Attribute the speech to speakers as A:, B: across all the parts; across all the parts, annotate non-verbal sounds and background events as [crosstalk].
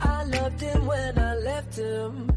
A: I loved him when I left him.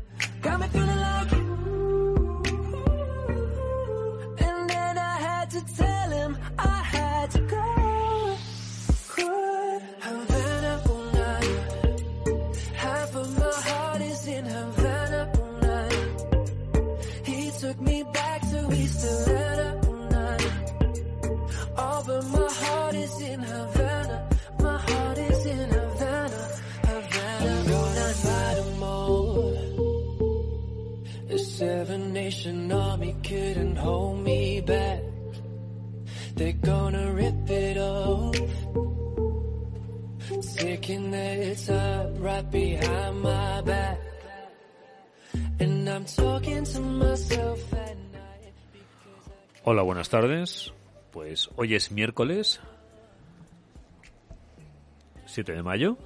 A: Army couldn't hold me back. They're gonna rip it off. Their time right behind my back. And I'm talking to myself at night.
B: Hola, buenas tardes. Pues hoy es miércoles 7 de mayo.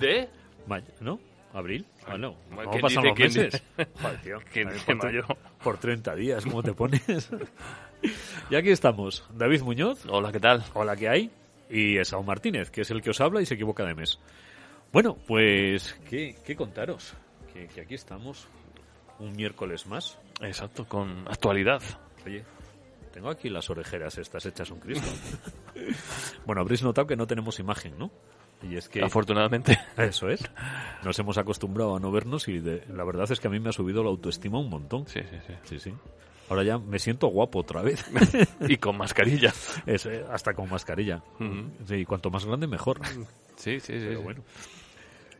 C: ¿De? [laughs]
B: ¿No? ¿Abril? Ah, no.
C: ¿quién
B: ¿Cómo pasan los
C: quién
B: meses? [laughs] Joder, tío.
C: ¿Quién
B: A ver,
C: dice
B: por, tre-
C: mayo?
B: Por 30 días, ¿cómo te pones? [laughs] y aquí estamos. David Muñoz.
C: Hola, ¿qué tal?
B: Hola, ¿qué hay? Y Esaú Martínez, que es el que os habla y se equivoca de mes. Bueno, pues, ¿qué, qué contaros? Que, que aquí estamos un miércoles más.
C: Exacto, con actualidad.
B: Oye, tengo aquí las orejeras estas hechas un Cristo. [laughs] bueno, habréis notado que no tenemos imagen, ¿no? Y es que...
C: Afortunadamente. [laughs]
B: Eso es. Nos hemos acostumbrado a no vernos y de- la verdad es que a mí me ha subido la autoestima un montón.
C: Sí, sí, sí.
B: Sí, sí. Ahora ya me siento guapo otra vez. [laughs]
C: Y con mascarilla.
B: Es, eh, hasta con mascarilla. Sí, y cuanto más grande, mejor.
C: Sí, sí, sí.
B: Pero
C: sí.
B: bueno.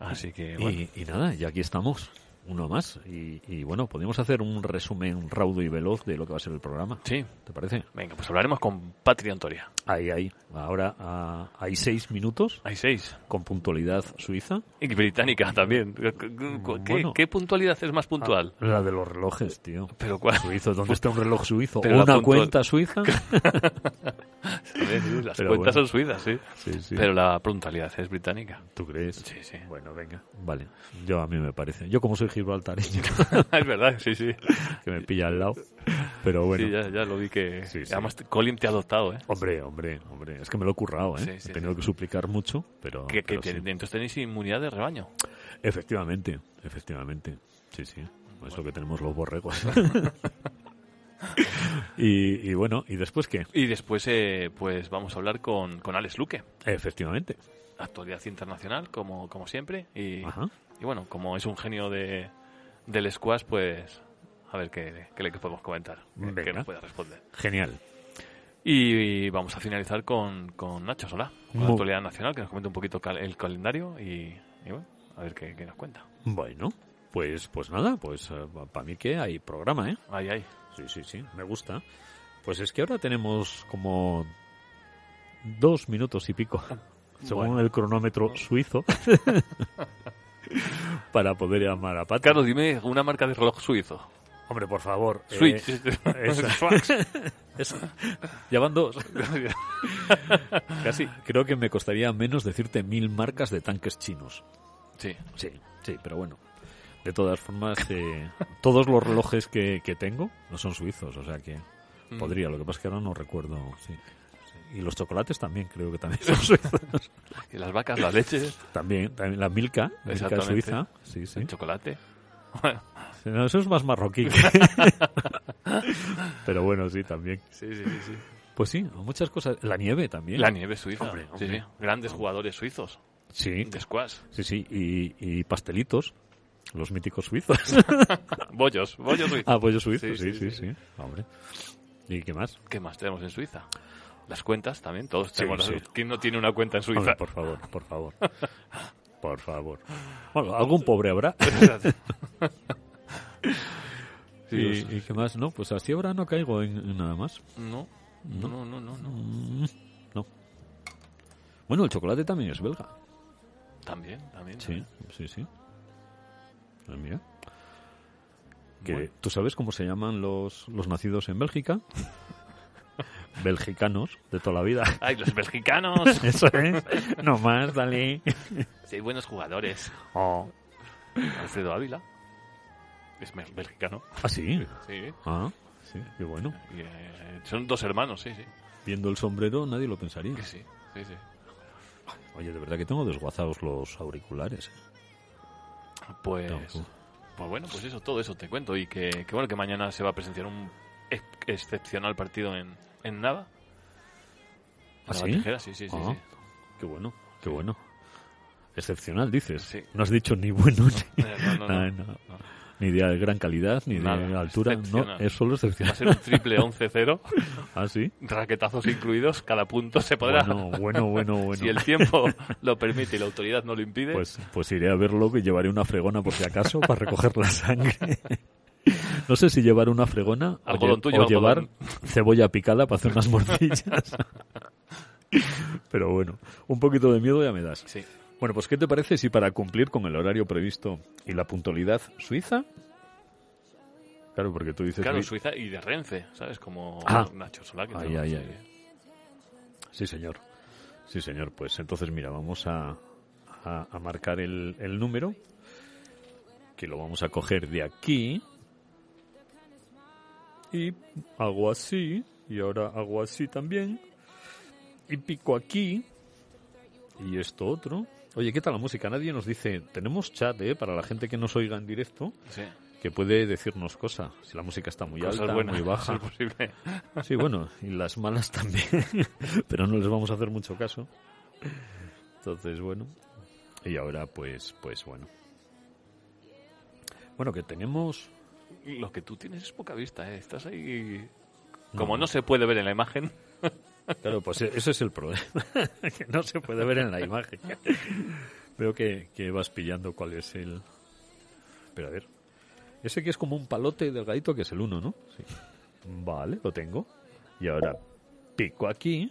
C: Así que, bueno.
B: Y, y nada, ya aquí estamos. Uno más. Y, y bueno, podemos hacer un resumen raudo y veloz de lo que va a ser el programa.
C: Sí.
B: ¿Te parece?
C: Venga, pues hablaremos con Patria Antoria.
B: Ahí, ahí. Ahora ah, hay seis minutos
C: Hay seis.
B: con puntualidad suiza.
C: Y británica también. ¿Qué,
B: Bueno.
C: qué puntualidad es más puntual?
B: La de los relojes, tío.
C: ¿Pero cuál?
B: Suizo, ¿dónde está un reloj suizo?
C: Pero
B: ¿O
C: la
B: una
C: puntual-
B: cuenta suiza? [laughs] [laughs]
C: ¿Sabes? [laughs] Las
B: Pero
C: cuentas
B: bueno.
C: son suizas, sí.
B: Sí, sí.
C: Pero la puntualidad es británica.
B: ¿Tú crees?
C: Sí, sí.
B: Bueno, venga. Vale. Yo a mí me parece. Yo como soy gibraltareño, [laughs]
C: es verdad, sí, sí.
B: que me pilla al lado. Pero bueno.
C: Sí, ya, ya lo vi que... Además, Colin te ha adoptado, ¿eh?
B: Hombre, hombre, hombre. Es que me lo he currado, ¿eh? He tenido que suplicar mucho, pero...
C: Que,
B: pero
C: entonces tenéis inmunidad de rebaño.
B: Efectivamente, efectivamente. Sí, sí. Es lo que tenemos los borregos. [laughs] [laughs] y, y bueno, ¿y después qué?
C: Y después, eh, pues vamos a hablar con, con Alex Luque,
B: Efectivamente.
C: actualidad internacional, como, como siempre. Y,
B: Ajá.
C: y bueno, como es un genio de, del squash, pues a ver qué, qué le podemos comentar,
B: Venga.
C: nos puede responder.
B: Genial.
C: Y, vamos a finalizar con, con Nacho Solá, con la actualidad nacional, que nos comente un poquito cal- el calendario y, y bueno, a ver qué, qué nos cuenta.
B: Bueno, pues, pues nada, pues para mí que hay programa, ¿eh?
C: Ahí, ahí.
B: Sí, sí, sí, me gusta. Pues es que ahora tenemos como dos minutos y pico, [laughs] según
C: Bueno.
B: el cronómetro suizo, [laughs] para poder llamar a Pat.
C: Carlos, dime una marca de reloj suizo.
B: Hombre, por favor. eh,
C: Switch. [laughs]
B: esa. Esa. Ya van dos. Casi. Creo que me costaría menos decirte mil marcas de tanques chinos.
C: sí.
B: Sí, sí, pero bueno. De todas formas, eh, todos los relojes que, que tengo no son suizos, o sea que
C: Mm.
B: podría. Lo que pasa es que ahora no recuerdo. Sí, sí. Y los chocolates también creo que también [laughs] son suizos.
C: Y las vacas, la leche,
B: también, también la Milka, Milka suiza. Sí, sí.
C: el chocolate.
B: No, eso es más marroquí. [laughs] pero bueno, sí, también.
C: Sí, sí, sí. sí.
B: Pues sí, muchas cosas. La nieve también.
C: La nieve suiza.
B: Hombre,
C: Sí,
B: hombre.
C: sí. Grandes jugadores suizos
B: Sí,
C: de squash.
B: sí, sí. Y, y pastelitos. Los míticos suizos. [laughs]
C: Bollos, bollos suizos.
B: ah, pollo suizo, sí
C: Sí,
B: sí,
C: sí,
B: sí, Hombre. ¿Y qué más?
C: ¿Qué más tenemos en Suiza? Las cuentas también, todos
B: Sí,
C: tenemos.
B: sí.
C: ¿Quién no tiene una cuenta en Suiza?
B: Hombre, por favor, por favor. Por favor. Bueno, algún pobre habrá. [laughs]
C: Sí,
B: y,
C: sí.
B: y qué más? No, pues así ahora no caigo en, en nada más.
C: No, no, no, no, no, no.
B: Mm, No. Bueno, el chocolate también es belga.
C: También, también.
B: Sí, sí, sí. Mira. Que,
C: Bueno.
B: ¿Tú sabes cómo se llaman los, los nacidos en Bélgica? [laughs] Belgicanos, de toda la vida.
C: ¡Ay, los mexicanos! [laughs]
B: Eso es. No más, dale.
C: sí, buenos jugadores.
B: Oh.
C: Alfredo Ávila. Es me- mexicano.
B: Ah, sí.
C: Sí.
B: Ah, sí, qué bueno.
C: Y, eh, son dos hermanos, sí, sí.
B: Viendo el sombrero nadie lo pensaría.
C: Sí, sí, sí.
B: Oye, de verdad que tengo desguazados los auriculares.
C: Pues, pues bueno, pues eso, todo eso te cuento. Y que, que bueno, que mañana se va a presenciar un ex- excepcional partido en, en Nava.
B: ¿Ah, sí?
C: Sí, sí, sí,
B: Ah,
C: sí.
B: Qué bueno, qué bueno. Excepcional, dices.
C: Sí.
B: No has dicho ni bueno ni,
C: no, no, no.
B: No. [laughs] ni de gran calidad, ni de altura. No,
C: excepcional.
B: es solo
C: Va a
B: excepcional.
C: ser un triple 11-0, [laughs]
B: Ah, sí.
C: raquetazos incluidos, cada punto se podrá.
B: Bueno, bueno, bueno, [laughs] bueno.
C: Si el tiempo lo permite y la autoridad no lo impide,
B: Pues, pues iré a verlo que llevaré una fregona por si acaso para recoger la sangre. [laughs] No sé si llevar una fregona o,
C: Algodón,
B: o
C: lleva
B: llevar
C: algodón.
B: cebolla picada para hacer unas morcillas. Pero bueno, un poquito de miedo ya me das.
C: sí.
B: Bueno, pues ¿qué te parece si para cumplir con el horario previsto y la puntualidad suiza? Claro, porque tú dices...
C: Claro,
B: "Uy,
C: Suiza y de Renfe, ¿sabes? Como
B: Ah.
C: Nacho Solá. que
B: Ay, ay. Sí, señor. Sí, señor. Pues entonces, mira, vamos a, a, a marcar el, el número, que lo vamos a coger de aquí. Y hago así, y ahora hago así también. Y pico aquí. Y esto otro. Oye, ¿qué tal la música? Nadie nos dice, tenemos chat, ¿eh? Para la gente que nos oiga en directo,
C: Sí.
B: que puede decirnos cosas. Si la música está muy
C: Cosas
B: alta,
C: buenas,
B: muy baja. [laughs]
C: posible.
B: Sí, bueno, y las malas también, [laughs] pero no les vamos a hacer mucho caso. Entonces, bueno, y ahora pues, pues bueno. Bueno, que tenemos...
C: Lo que tú tienes es poca vista, ¿eh? Estás ahí... Como
B: No.
C: no se puede ver en la imagen,
B: Claro, pues e- ese es el problema, [laughs] que no se puede ver en la imagen. Veo que, que vas pillando cuál es el... Pero a ver, ese que es como un palote delgadito que es el uno, ¿no? Sí. Vale, lo tengo. Y ahora pico aquí.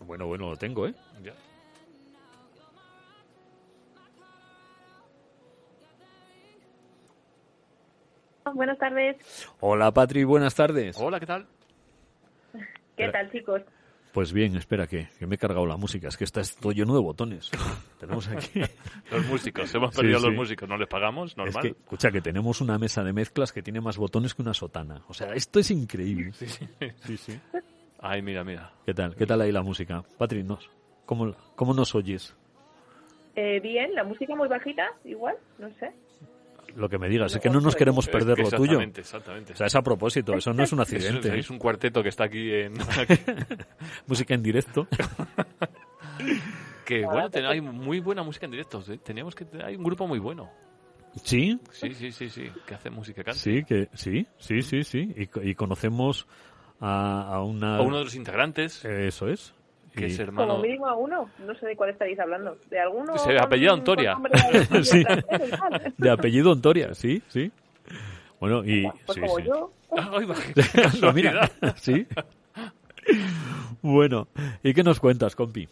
B: Bueno, bueno, lo tengo, ¿eh?
C: Ya.
D: Buenas tardes.
B: Hola, Patri, buenas tardes.
C: Hola, ¿qué tal?
D: ¿Qué tal, chicos?
B: Pues bien, espera que, que me he cargado la música. Es que está esto lleno de botones. [laughs] Tenemos aquí...
C: Los músicos, hemos
B: Sí,
C: perdido los músicos, no les pagamos,
B: Es
C: normal.
B: que, escucha, que tenemos una mesa de mezclas que tiene más botones que una sotana. O sea, esto es increíble.
C: Sí, sí.
B: Sí, sí.
C: Ay, mira, mira.
B: ¿Qué tal? ¿Qué tal ahí la música? Patri, nos, ¿cómo, ¿cómo nos oyes?
D: Eh, bien, la música muy bajita, igual, no sé.
B: Lo que me digas, es que no nos queremos
C: Es
B: perder
C: que
B: lo tuyo.
C: Exactamente, exactamente.
B: O sea, es a propósito, eso no es un
C: Es,
B: accidente. ¿eh?
C: es un cuarteto que está aquí en... [laughs]
B: Música en directo. [laughs]
C: que bueno, ten- hay muy buena música en directo. ¿eh? Teníamos que... Hay un grupo muy bueno.
B: Sí,
C: Sí, sí, sí, sí. Que hace música canta.
B: sí, que sí, sí, sí, sí. Y, y conocemos a, a una...
C: A uno de los integrantes,
B: Eso es.
C: Que
B: Y-
C: es
D: Como mínimo a uno, no sé de cuál estaréis hablando. ¿De alguno?
C: Se
D: nombre de- [laughs]
B: Sí. De apellido Ontoria, sí, sí. Bueno, y...
D: Pues
B: sí,
D: como
B: sí.
D: yo.
C: Ay, va, [laughs] qué
B: No, mira,
C: casualidad.
B: sí. Bueno, ¿y qué nos cuentas, compi?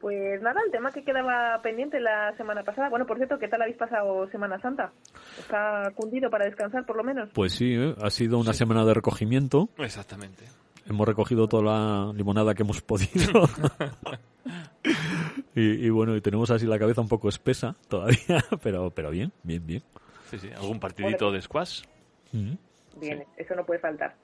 D: Pues nada, el tema que quedaba pendiente la semana pasada. Bueno, por cierto, ¿qué tal habéis pasado Semana Santa? ¿Está cundido para descansar, por lo menos?
B: Pues sí, ¿eh? ha sido una semana de recogimiento.
C: Exactamente.
B: Hemos recogido toda la limonada que hemos podido. [laughs] y, y bueno, y tenemos así la cabeza un poco espesa todavía, [laughs] pero, pero bien, bien, bien.
C: Sí, sí. ¿Algún partidito de squash?
B: Mm.
D: Bien, eso no puede faltar.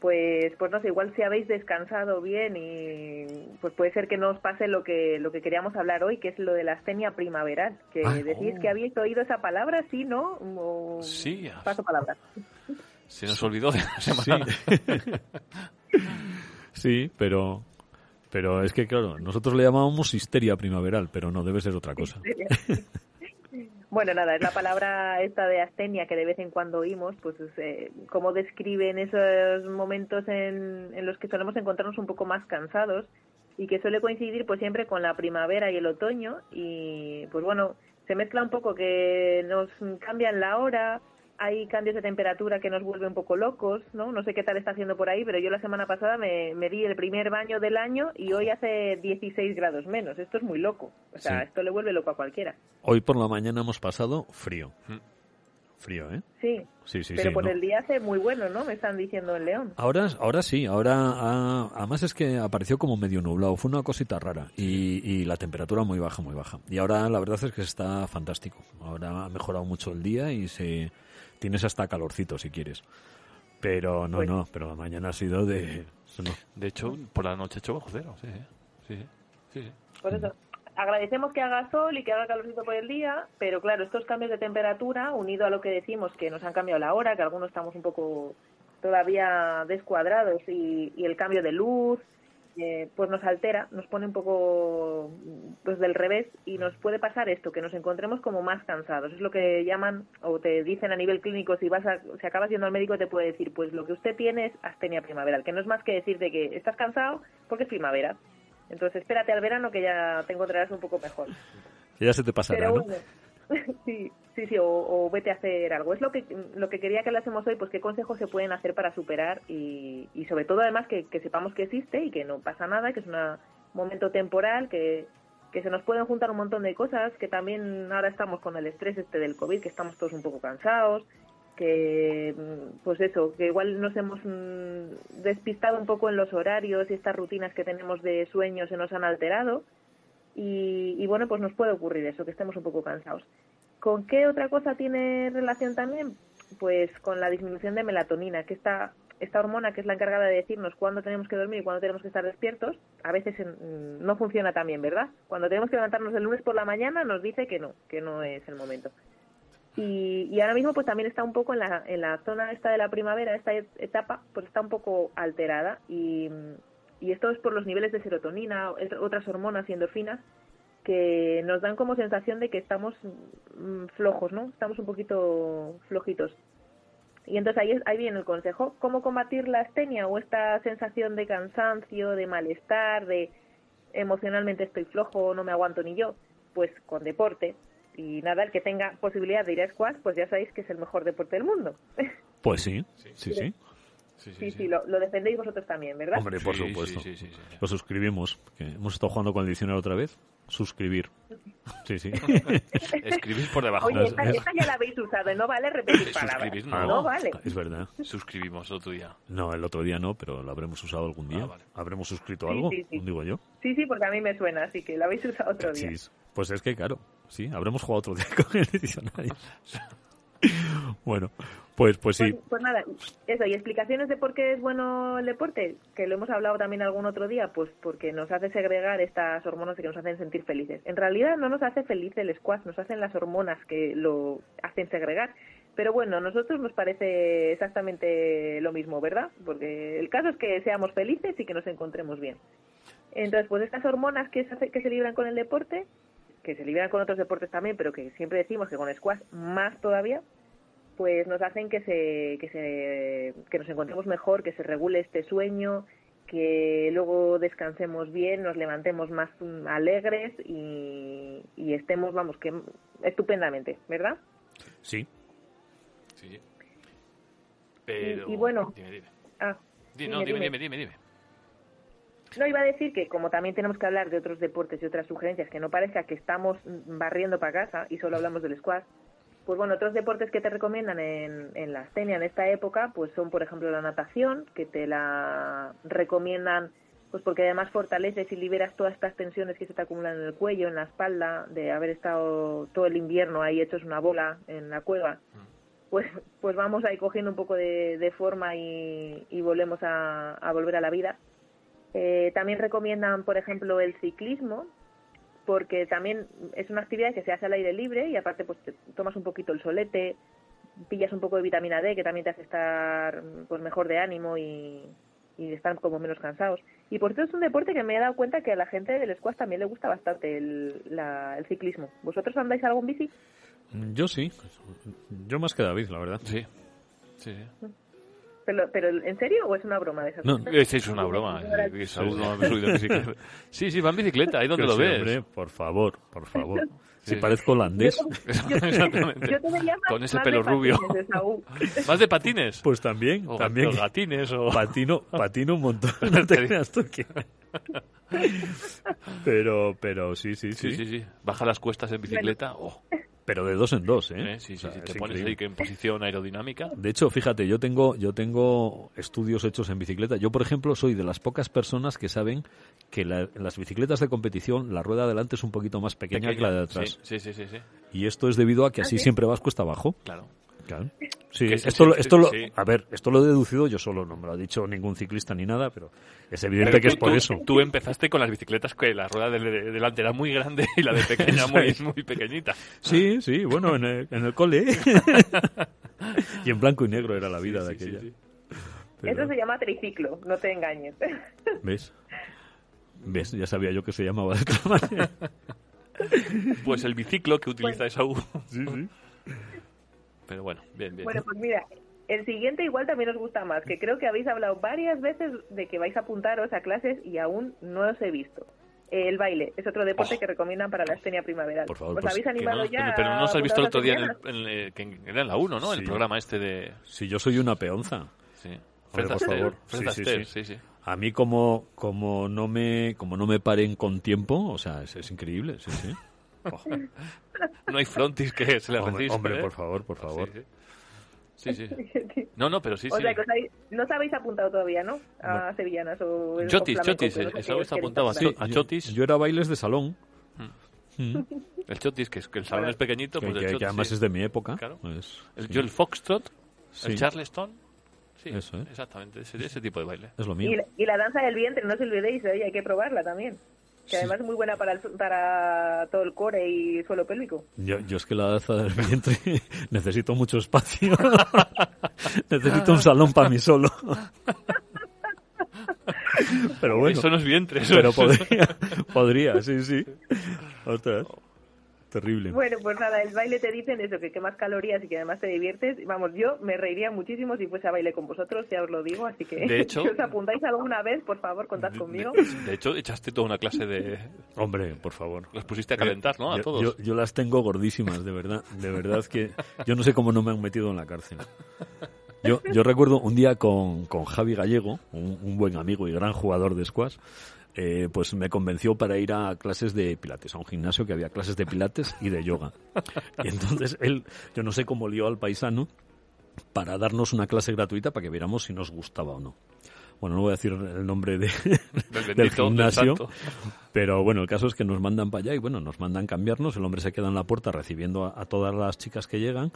D: Pues, pues no sé, igual si habéis descansado bien y pues puede ser que no os pase lo que lo que queríamos hablar hoy, que es lo de la astenia primaveral. Que
B: Ah.
D: decís que habéis oído esa palabra, sí, ¿no? O-
C: Sí.
D: Paso palabra.
C: Se nos olvidó de la semana. [laughs]
B: Sí, pero, pero es que claro, nosotros le llamábamos histeria primaveral, pero no, debe ser otra cosa.
D: Bueno, nada, es la palabra esta de astenia que de vez en cuando oímos, pues eh, cómo describen esos momentos en, en los que solemos encontrarnos un poco más cansados y que suele coincidir pues siempre con la primavera y el otoño y pues bueno, se mezcla un poco que nos cambian la hora, hay cambios de temperatura que nos vuelven un poco locos, ¿no? No sé qué tal está haciendo por ahí, pero yo la semana pasada me, me di el primer baño del año y hoy hace 16 grados menos. Esto es muy loco. O sea,
B: Sí.
D: esto le vuelve loco a cualquiera.
B: Hoy por la mañana hemos pasado frío.
C: Mm.
B: Frío, ¿eh?
D: Sí,
B: Sí, sí,
D: pero
B: sí.
D: por
B: no.
D: el día hace muy bueno, ¿no? Me están diciendo en León.
B: Ahora, ahora sí, ahora ah, además es que apareció como medio nublado, fue una cosita rara y, y la temperatura muy baja, muy baja. Y ahora la verdad es que está fantástico. Ahora ha mejorado mucho el día y se tienes hasta calorcito si quieres. Pero no, no, pero la mañana ha sido de no.
C: De hecho, por la noche ha hecho bajo cero. Sí, sí. sí, sí, sí.
D: Por eso. agradecemos que haga sol y que haga calorcito por el día, pero claro, estos cambios de temperatura, unido a lo que decimos que nos han cambiado la hora, que algunos estamos un poco todavía descuadrados y, y el cambio de luz, eh, pues nos altera, nos pone un poco pues del revés y nos puede pasar esto, que nos encontremos como más cansados. Es lo que llaman o te dicen a nivel clínico, si vas a, si acabas yendo al médico te puede decir, pues lo que usted tiene es astenia primaveral, que no es más que decirte que estás cansado porque es primavera. Entonces espérate al verano que ya te encontrarás un poco mejor.
B: Que ya se te pasará,
D: Pero
B: ¿no?
D: bueno, [laughs] sí, sí, sí, o, o vete a hacer algo. Es lo que lo que quería que hablásemos hoy, pues qué consejos se pueden hacer para superar y, y sobre todo además que, que sepamos que existe y que no pasa nada, que es un momento temporal, que, que se nos pueden juntar un montón de cosas, que también ahora estamos con el estrés este del COVID, que estamos todos un poco cansados, que pues eso, que igual nos hemos mm, despistado un poco en los horarios y estas rutinas que tenemos de sueño se nos han alterado y, y bueno, pues nos puede ocurrir eso, que estemos un poco cansados. ¿Con qué otra cosa tiene relación también? Pues con la disminución de melatonina, que esta, esta hormona que es la encargada de decirnos cuándo tenemos que dormir y cuándo tenemos que estar despiertos, a veces no funciona tan bien, ¿verdad? Cuando tenemos que levantarnos el lunes por la mañana nos dice que no, que no es el momento. Y, y ahora mismo pues también está un poco en la, en la zona esta de la primavera, esta et- etapa, pues está un poco alterada y, y esto es por los niveles de serotonina, otras hormonas y endorfinas que nos dan como sensación de que estamos mm, flojos, ¿no? Estamos un poquito flojitos. Y entonces ahí, es- ahí viene el consejo. ¿Cómo combatir la astenia o esta sensación de cansancio, de malestar, de emocionalmente estoy flojo, no me aguanto ni yo? Pues con deporte. Y nada, el que tenga posibilidad de ir a squash, pues ya sabéis que es el mejor deporte del mundo.
B: Pues sí, sí, sí.
C: Sí,
D: sí, sí, lo, lo defendéis vosotros también, ¿verdad?
B: Hombre, por
C: Sí,
B: supuesto.
C: sí, sí, sí, sí.
B: Lo suscribimos. Que hemos estado jugando con el diccionario otra vez. Suscribir. Sí, sí. [laughs]
C: Escribís por debajo.
D: Oye,
B: es-
D: esta,
B: es-
D: esta ya la habéis usado, no vale repetir palabras.
C: Suscribir,
B: Ah,
C: no.
D: No vale.
B: Es verdad.
C: Suscribimos otro día.
B: No, el otro día no, pero lo habremos usado algún día.
C: Ah, vale.
B: ¿Habremos suscrito
D: Sí,
B: algo?
D: sí, sí.
B: Digo yo.
D: Sí, sí, porque a mí me suena, así que la habéis usado otro día.
B: Pues es que claro, sí, habremos jugado otro día [laughs] con el diccionario. [laughs] bueno, pues pues sí.
D: Pues, pues nada, eso, y explicaciones de por qué es bueno el deporte, que lo hemos hablado también algún otro día, pues porque nos hace segregar estas hormonas que nos hacen sentir felices. En realidad no nos hace feliz el squash, nos hacen las hormonas que lo hacen segregar. Pero bueno, a nosotros nos parece exactamente lo mismo, ¿verdad? Porque el caso es que seamos felices y que nos encontremos bien. Entonces, pues estas hormonas que se, que se libran con el deporte, que se liberan con otros deportes también, pero que siempre decimos que con squash más todavía, pues nos hacen que se, que se que nos encontremos mejor, que se regule este sueño, que luego descansemos bien, nos levantemos más alegres y, y estemos, vamos, que estupendamente, ¿verdad?
B: Sí.
C: Sí. Pero...
D: y bueno.
C: Dime, dime.
D: Ah,
C: Di- no, dime, dime, dime, dime.
D: No, iba a decir que como también tenemos que hablar de otros deportes y otras sugerencias, que no parezca que estamos barriendo para casa y solo hablamos del squash, pues bueno, otros deportes que te recomiendan en, en la astenia en esta época, pues son por ejemplo la natación, que te la recomiendan pues porque además fortaleces y liberas todas estas tensiones que se te acumulan en el cuello, en la espalda, de haber estado todo el invierno ahí hechos una bola en la cueva. Pues, pues vamos ahí cogiendo un poco de, de forma y, y volvemos a, a volver a la vida. Eh, también recomiendan, por ejemplo, el ciclismo, porque también es una actividad que se hace al aire libre y aparte pues te tomas un poquito el solete, pillas un poco de vitamina D que también te hace estar pues mejor de ánimo y, y estar como menos cansados. Y por cierto es un deporte que me he dado cuenta que a la gente del squash también le gusta bastante el, la- el ciclismo. ¿Vosotros andáis algo en bici?
B: Yo sí. Yo más que David, la verdad.
C: Sí. Sí, sí.
D: Pero, pero ¿en serio o es una broma de esas
B: No,
D: cosas?
C: Esa es una broma. Sí, sí, va en bicicleta, ahí donde lo
B: sí,
C: ves.
B: hombre, por favor, por favor. Si
C: Sí.
B: parezco holandés, [laughs]
C: Exactamente. [laughs]
D: Yo te veía más-
C: Con ese pelo rubio.
D: patines. [laughs]
C: ¿Más de patines?
B: pues también,
C: o
B: también.
C: o gatines o...
B: Patino, patino un montón. No te creas tú que... Pero, pero sí, sí, sí.
C: Sí, sí, sí. Baja las cuestas en bicicleta. Oh,
B: Pero de dos en dos, ¿eh?
C: ¿eh? Sí,
B: O
C: sí,
B: sea,
C: sí. Te pones
B: increíble.
C: ahí que en posición aerodinámica.
B: De hecho, fíjate, yo tengo, yo tengo estudios hechos en bicicleta. Yo, por ejemplo, soy de las pocas personas que saben que la- en las bicicletas de competición la rueda de adelante es un poquito más pequeña, que la de atrás.
C: Sí, sí, sí, sí, sí.
B: Y esto es debido a que
D: ¿Ah,
B: así
D: sí?
B: siempre vas cuesta abajo.
C: Claro.
B: Claro. Sí,
C: sí,
B: esto,
C: sí,
B: lo- esto lo,
C: sí.
B: a ver, esto lo he deducido yo solo, no me lo ha dicho ningún ciclista ni nada, pero es evidente que es por
C: Tú-
B: eso.
C: Tú empezaste con las bicicletas que la rueda de, de delante era muy grande y la de pequeña [laughs] muy, muy pequeñita.
B: Sí, sí, bueno, en el, en el cole. [laughs] y en blanco y negro era la vida de
C: Sí, sí,
B: aquella.
C: sí.
B: Pero,
D: Eso se llama triciclo, no te engañes.
B: ¿Ves? ¿Ves? Ya sabía yo que se llamaba de otra manera.
C: Pues el biciclo que utiliza esa U.
B: Sí, sí.
C: Pero bueno, bien, bien.
D: Bueno, pues mira, el siguiente igual también os gusta más, que creo que habéis hablado varias veces de que vais a apuntaros a clases y aún no os he visto. El baile es otro deporte
C: Oh.
D: que recomiendan para la astenia primaveral.
B: Por favor,
D: ¿Os
B: pues,
D: habéis animado
C: no-
D: ya?
C: pero no nos
D: a
C: has visto el otro día en, el, en el- que era en la 1, ¿no? El
B: Sí.
C: programa este de...
B: Si yo soy una peonza.
C: Sí. Fred
B: por favor. Sí, sí, sí.
C: sí, sí.
B: A mí como como no me como no me paren con tiempo, o sea, es, es increíble, sí, sí. [laughs]
C: No hay frontis que se le
B: Hombre,
C: resista.
B: hombre,
C: ¿eh?
B: por favor, por favor.
C: Sí, sí. Sí, sí. [laughs] No, no, pero sí,
D: o
C: sí.
D: sea, que os habéis- no os habéis apuntado todavía, ¿no? A sevillanas o... o
C: Chotis,
D: flamenco,
C: chotis, eso está
D: os
C: apuntado
D: apuntar.
C: a chotis.
B: Yo, yo era bailes de salón, [laughs]
C: El chotis, que, es, que el salón
D: Bueno,
C: es pequeñito,
B: que,
C: pues el
B: que- que
C: chotis,
B: además
C: sí.
B: es de mi época.
C: Claro.
B: pues,
C: El-
B: sí.
C: Yo el foxtrot,
B: Sí,
C: el charleston. Sí,
B: Eso, ¿eh?
C: exactamente, ese, ese tipo de baile.
B: es lo
D: Y,
B: mío.
D: la- y la danza del vientre, no os olvidéis, oye, hay que probarla también. Que
B: Sí.
D: además es muy buena para, el- para todo el core y suelo pélvico.
B: Yo, yo es que la danza del vientre [laughs] necesito mucho espacio. [laughs] necesito un salón para mí solo. [laughs] pero bueno,
C: Eso no es vientre, eso
B: pero
C: es-
B: podría, podría, sí, sí. Ostras, terrible.
D: Bueno, pues nada, el baile te dicen eso, que quemas calorías y que además te diviertes. Vamos, yo me reiría muchísimo si fuese a baile con vosotros, ya os lo digo, así que
C: De hecho- [laughs]
D: si os apuntáis alguna vez, por favor, contad
C: De-
D: conmigo.
C: De, de hecho, echaste toda una clase de...
B: Hombre, por favor.
C: Los pusiste a calentar, ¿no? A
B: Yo-
C: todos.
B: Yo, yo las tengo gordísimas, de verdad. De verdad que yo no sé cómo no me han metido en la cárcel. Yo, yo recuerdo un día con, con Javi Gallego, un, un buen amigo y gran jugador de squash, eh, pues me convenció para ir a clases de pilates, a un gimnasio que había clases de pilates y de yoga. Y entonces él, yo no sé cómo lió al paisano para darnos una clase gratuita para que viéramos si nos gustaba o no. Bueno, no voy a decir el nombre de,
C: Del [laughs]
B: del
C: bendito, del
B: gimnasio, pero bueno, el caso es que nos mandan para allá y bueno, nos mandan cambiarnos, el hombre se queda en la puerta recibiendo a, a todas las chicas que llegan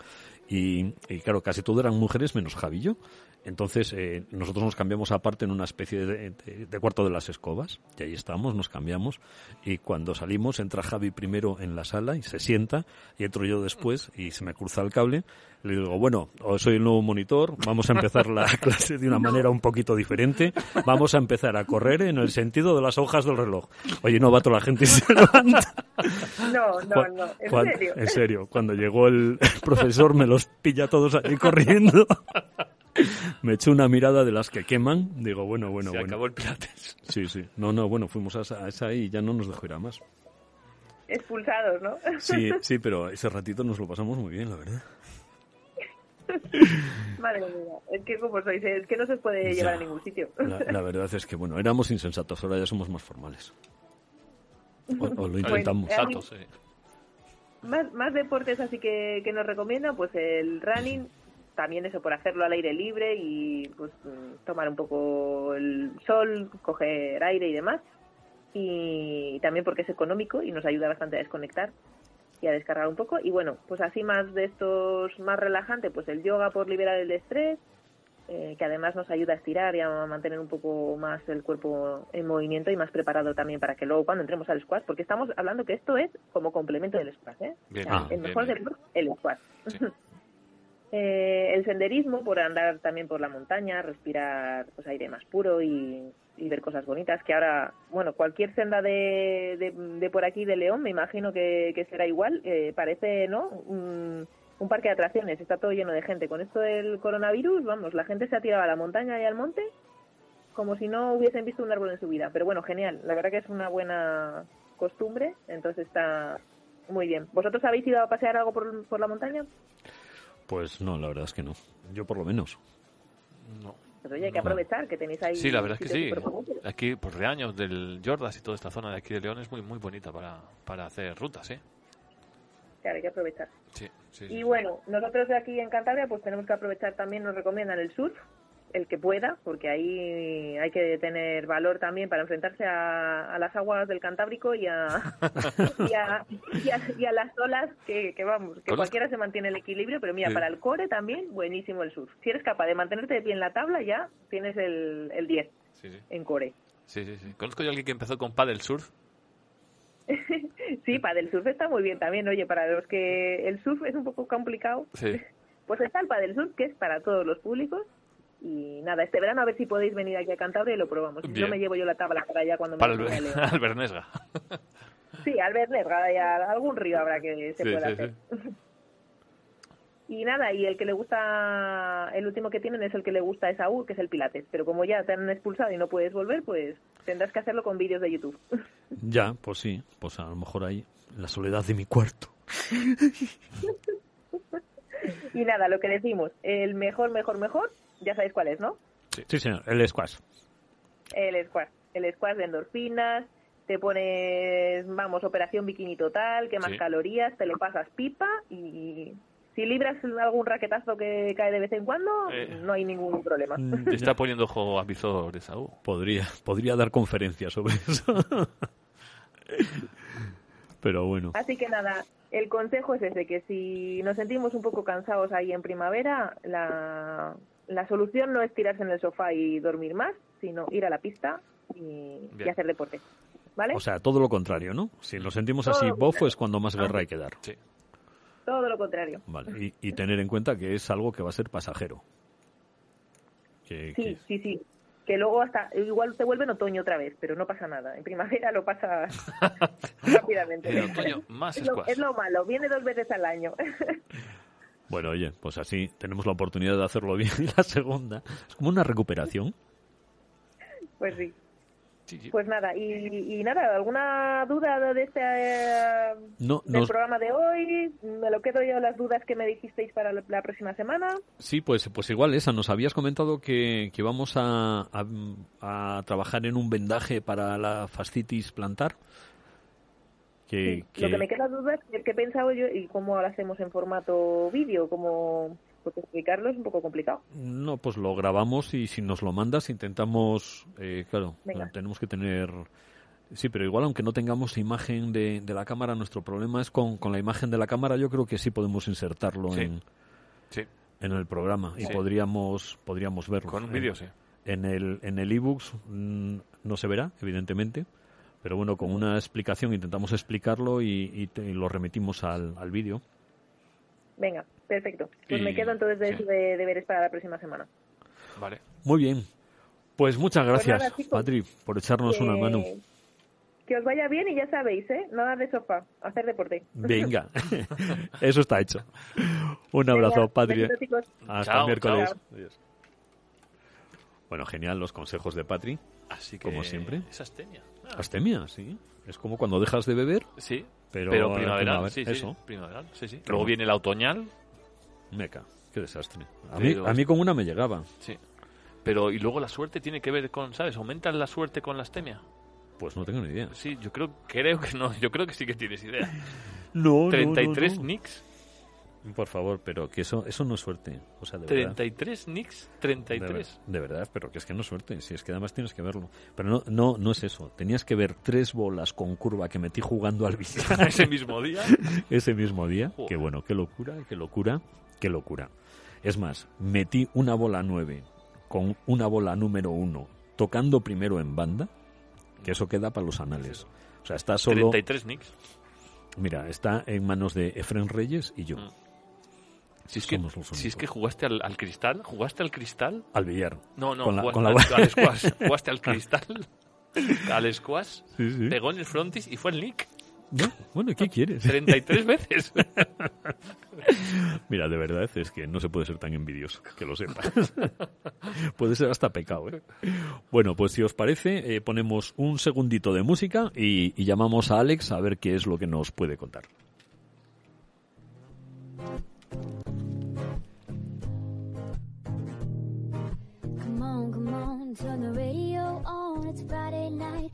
B: y, y claro, casi todo eran mujeres menos Javillo. Entonces eh, nosotros nos cambiamos aparte en una especie de, de- de cuarto de las escobas y ahí estamos, nos cambiamos y cuando salimos entra Javi primero en la sala y se sienta y entro yo después y se me cruza el cable. Le digo, bueno, hoy soy el nuevo monitor, vamos a empezar la [laughs] clase de una manera un poquito diferente, vamos a empezar a correr en el sentido de las hojas del reloj. Oye, no, vato, la gente se [laughs] levanta.
D: No, no, no, en serio.
B: en serio, cuando llegó el, el profesor me los pilla todos allí corriendo. [laughs] Me echó una mirada de las que queman. Digo, bueno, bueno,
C: Se
B: bueno.
C: acabó el pilates.
B: Sí, sí. No, no, bueno, fuimos a esa, a esa y ya no nos dejó ir a más.
D: Expulsados, ¿no?
B: Sí, sí, pero ese ratito nos lo pasamos muy bien, la verdad.
D: Madre mía, es que como sois, es que no se os puede llevar a ningún sitio.
B: La, la verdad es que, bueno, éramos insensatos, ahora ya somos más formales. O, o lo intentamos.
D: Bueno,
C: Santos, sí.
D: Más, más deportes así que, que nos recomiendan, pues el running, también eso por hacerlo al aire libre y pues tomar un poco el sol, coger aire y demás. Y también porque es económico y nos ayuda bastante a desconectar y a descargar un poco. Y bueno, pues así más de estos más relajante, pues el yoga por liberar el estrés, eh, que además nos ayuda a estirar y a mantener un poco más el cuerpo en movimiento y más preparado también para que luego cuando entremos al squash, porque estamos hablando que esto es como complemento del squash, ¿eh?
C: Bien,
D: O sea,
B: Ah,
D: el
C: bien,
D: mejor
C: bien.
D: deporte, el squash.
C: Sí. [laughs]
D: Eh, el senderismo, por andar también por la montaña, respirar pues, aire más puro y, ver cosas bonitas, que ahora, bueno, cualquier senda de, de, por aquí de León, me imagino que, que será igual, eh, parece, ¿no? Un, un parque de atracciones, está todo lleno de gente. Con esto del coronavirus, vamos, la gente se ha tirado a la montaña y al monte como si no hubiesen visto un árbol en su vida. Pero bueno, genial, la verdad que es una buena costumbre, entonces está muy bien. ¿Vosotros habéis ido a pasear algo por, por la montaña?
B: Pues no, la verdad es que no. Yo por lo menos.
C: No.
D: Pues oye, hay que aprovechar que tenéis ahí.
C: Sí, la verdad es que sí. Aquí, por Reaños, del Jordas y toda esta zona de aquí de León es muy muy bonita para, para hacer rutas, ¿eh?
D: Claro, hay que aprovechar.
C: Sí, sí. sí,
D: Y
C: sí.
D: bueno, nosotros de aquí en Cantabria pues tenemos que aprovechar también, nos recomiendan el surf, el que pueda, porque ahí hay que tener valor también para enfrentarse a, a las aguas del Cantábrico y a, [laughs] y a, y a- y a las olas que, que vamos, que cualquiera se mantiene el equilibrio, pero mira,
C: Sí.
D: para el core también buenísimo el surf. Si eres capaz de mantenerte de pie en la tabla, ya tienes el, el 10
C: Sí, sí.
D: en core.
C: Sí, sí, sí. Conozco yo a alguien que empezó con paddle surf. [laughs]
D: Sí, el surf está muy bien también. Oye, para los que el surf es un poco complicado,
C: Sí. [laughs]
D: pues está el Padel Surf, que es para todos los públicos. Y nada, este verano a ver si podéis venir aquí a Cantabria y lo probamos. Si no me llevo yo la tabla para allá cuando
C: Para
D: me
C: el, [laughs] al Bernesga.
D: Sí, al Bernesga y a algún río habrá que se
C: Sí,
D: pueda
C: sí,
D: hacer. [laughs] Y nada, y el que le gusta, el último que tienen es el que le gusta a Esaú, que es el Pilates. Pero como ya te han expulsado y no puedes volver, pues tendrás que hacerlo con vídeos de YouTube. [laughs]
B: Ya, pues sí, pues a lo mejor ahí, en la soledad de mi cuarto.
D: y nada, lo que decimos, el mejor, mejor, mejor, ya sabéis cuál es, ¿no?
B: Sí, señor, el squash.
D: El squash. El squash de endorfinas, te pones, vamos, operación bikini total, quemas
C: Sí.
D: calorías, te lo pasas pipa y si libras algún raquetazo que cae de vez en cuando,
C: Eh.
D: no hay ningún problema.
C: Te está poniendo ojo a visor de Saúl.
B: Podría, podría dar conferencias sobre eso. [laughs] Pero bueno,
D: Así que nada, el consejo es ese, que si nos sentimos un poco cansados ahí en primavera, la, la solución no es tirarse en el sofá y dormir más, sino ir a la pista y, hacer deporte. ¿Vale?
B: o sea, todo lo contrario, ¿no? Si nos sentimos
D: Todo
B: así bofo es cuando más guerra hay que dar.
C: Sí.
D: Todo lo contrario.
B: Vale, y, y tener en cuenta que es algo que va a ser pasajero. Que,
D: Sí,
B: que-
D: sí, sí. Que luego hasta, igual te vuelve en otoño otra vez, pero no pasa nada. En primavera lo pasa [laughs] rápidamente.
C: En otoño, más
D: es, lo, es lo malo, viene dos veces al año. [laughs]
B: Bueno, oye, pues así tenemos la oportunidad de hacerlo bien y [laughs] la segunda es como una recuperación.
D: pues sí.
C: Sí, sí.
D: Pues nada, y, y nada, ¿alguna duda de este eh,
B: No,
D: del
B: nos,
D: programa de hoy? Me lo quedo yo las dudas que me dijisteis para la, la próxima semana.
B: Sí, pues, pues igual esa. Nos habías comentado que, que vamos a, a, a trabajar en un vendaje para la fascitis plantar. Que,
D: Sí, Lo que me queda duda es qué he pensado yo y cómo lo hacemos en formato vídeo, como porque explicarlo es un poco complicado.
B: No, pues lo grabamos y si nos lo mandas intentamos, eh, claro,
D: Venga.
B: tenemos que tener... Sí, pero igual aunque no tengamos imagen de, de la cámara, nuestro problema es con, con la imagen de la cámara, yo creo que sí podemos insertarlo
C: Sí.
B: en,
C: Sí.
B: en el programa y
C: Sí.
B: podríamos podríamos verlo.
C: Con un
B: En-
C: vídeo, sí.
B: En el en el ebooks mm, no se verá, evidentemente, pero bueno, con una explicación intentamos explicarlo y, y te- y lo remitimos al, al vídeo.
D: Venga, perfecto. Pues
C: Y-
D: me quedo entonces de,
C: sí.
D: de deberes para la próxima semana.
C: Vale.
B: Muy bien. Pues muchas
D: Pues
B: gracias,
D: nada, chicos.
B: Patri, por echarnos una mano.
D: Que os vaya bien y ya sabéis, ¿eh? Nada de sofá, hacer deporte.
B: Venga, [laughs] eso está hecho. Un abrazo,
D: Venga,
B: Patri. Hasta
C: Chao,
B: el miércoles.
D: chao.
B: Adiós. Bueno, genial los consejos de Patri.
C: Así que...
B: Como siempre.
C: Es astenia. Ah,
B: Astemia, sí. Es como cuando dejas de beber,
C: Sí,
B: pero,
C: pero, primaveral.
B: primavera-
C: Sí, sí,
B: Eso,
C: primaveral, sí, sí. Luego viene el otoñal,
B: meca. Qué desastre. A mí, a mí con una me llegaba.
C: sí. Pero, y luego la suerte tiene que ver con, ¿sabes? ¿Aumenta la suerte con la astemia?
B: Pues no tengo ni idea.
C: Sí, yo creo, creo que no. Yo creo que sí que tienes idea.
B: No,
C: 33 nicks.
B: Por favor, pero que eso, eso no es suerte. O sea, de verdad.
C: 33 nicks.
B: De,
C: 33.
B: ver- de verdad, pero que es que no es suerte. Si es que además tienes que verlo. Pero no, no, no es eso. Tenías que ver tres bolas con curva que metí jugando al billar [laughs]
C: Ese mismo día. [laughs]
B: ese mismo día.
C: Joder.
B: Que bueno, qué locura, qué locura, qué locura. Es más, metí una bola 9 con una bola número 1 tocando primero en banda, que eso queda para los anales. O sea, está solo...
C: 33 nicks.
B: Mira, está en manos de Efren Reyes y yo.
C: Mm. Si es, que,
B: Somos los
C: si es
B: únicos.
C: que jugaste al, al cristal, ¿jugaste al cristal?
B: Al billar.
C: No, no,
B: Con la-
C: jugaste
B: con la
C: al, [laughs] squash. Jugaste al cristal, [laughs] al squash,
B: Sí, sí.
C: pegó en el frontis y fue el nick.
B: No, Bueno, ¿qué quieres?
C: 33 veces. [laughs]
B: Mira, de verdad es que no se puede ser tan envidioso, que lo sepas. puede ser hasta pecado, ¿eh? Bueno, pues si os parece, eh, ponemos un segundito de música y, y llamamos a Alex a ver qué es lo que nos puede contar.
E: Turn the radio on. It's Friday night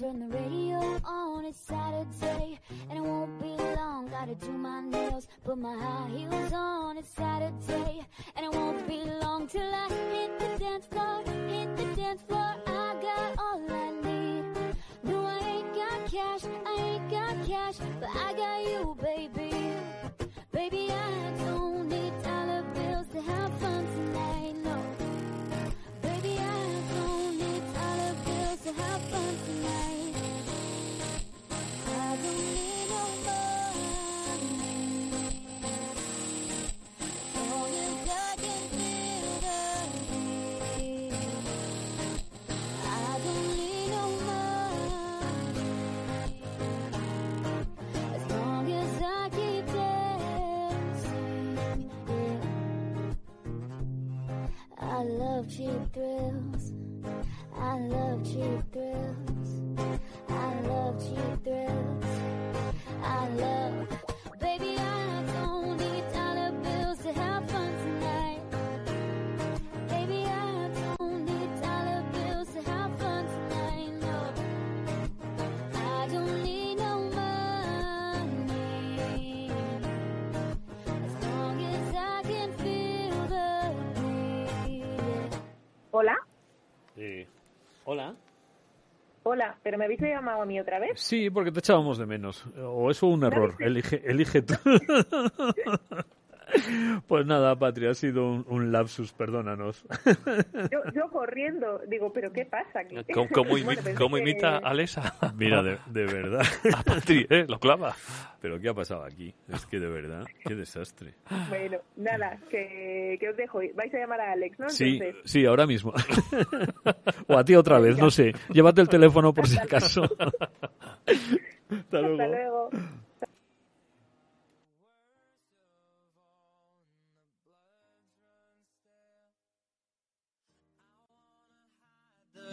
E: run the race.
B: Eh, Hola.
E: hola, pero me habéis llamado a mí otra vez.
B: Sí, porque te echábamos de menos. O eso un error. Elige, elige tú. [laughs] Pues nada, Patria, ha sido un, un lapsus, perdónanos. [laughs]
E: Yo, yo corriendo, digo, pero ¿qué pasa aquí?
C: ¿Cómo, cómo imi-
E: Bueno, pensé
C: cómo
E: que-
C: imita Alexa?
B: Mira, de, de verdad. [laughs]
C: A Patri, ¿eh? Lo clava.
B: Pero ¿qué ha pasado aquí? Es que de verdad, qué desastre.
E: Bueno, nada, que, que os dejo. Vais a llamar a Alex, ¿no?
B: Sí,
E: Entonces,
B: sí, ahora mismo. [laughs] O a ti otra vez, no sé. Llévate el teléfono por si acaso. Hasta luego.
E: hasta luego.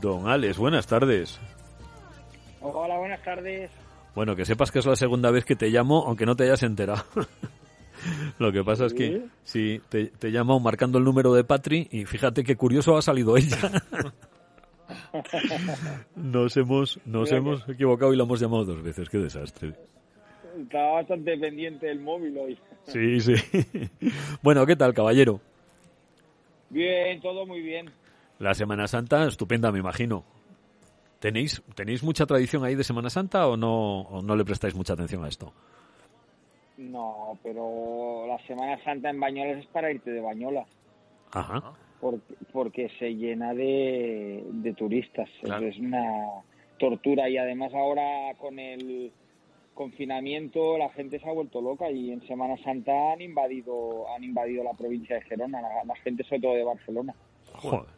B: Don Alex, buenas tardes.
F: Hola, buenas tardes.
B: Bueno, que sepas que es la segunda vez que te llamo, aunque no te hayas enterado. [laughs] Lo que pasa es que sí, te, te he llamado marcando el número de Patri y fíjate qué curioso ha salido ella. [laughs] Nos hemos, nos
F: Mira que-
B: hemos equivocado y la hemos llamado dos veces. Qué desastre.
F: Estaba bastante pendiente del móvil hoy.
B: Sí, sí. [laughs] Bueno, ¿qué tal, caballero?
F: Bien, todo muy bien.
B: La Semana Santa, estupenda, me imagino. ¿Tenéis, ¿Tenéis mucha tradición ahí de Semana Santa o no, o no le prestáis mucha atención a esto?
F: No, pero la Semana Santa en Bañolas es para irte de Bañola,
B: Ajá.
F: porque, porque se llena de, de turistas.
C: Claro.
F: Es una tortura y además ahora con el confinamiento la gente se ha vuelto loca y en Semana Santa han invadido han invadido la provincia de Gerona, la, la gente sobre todo de Barcelona.
B: Joder.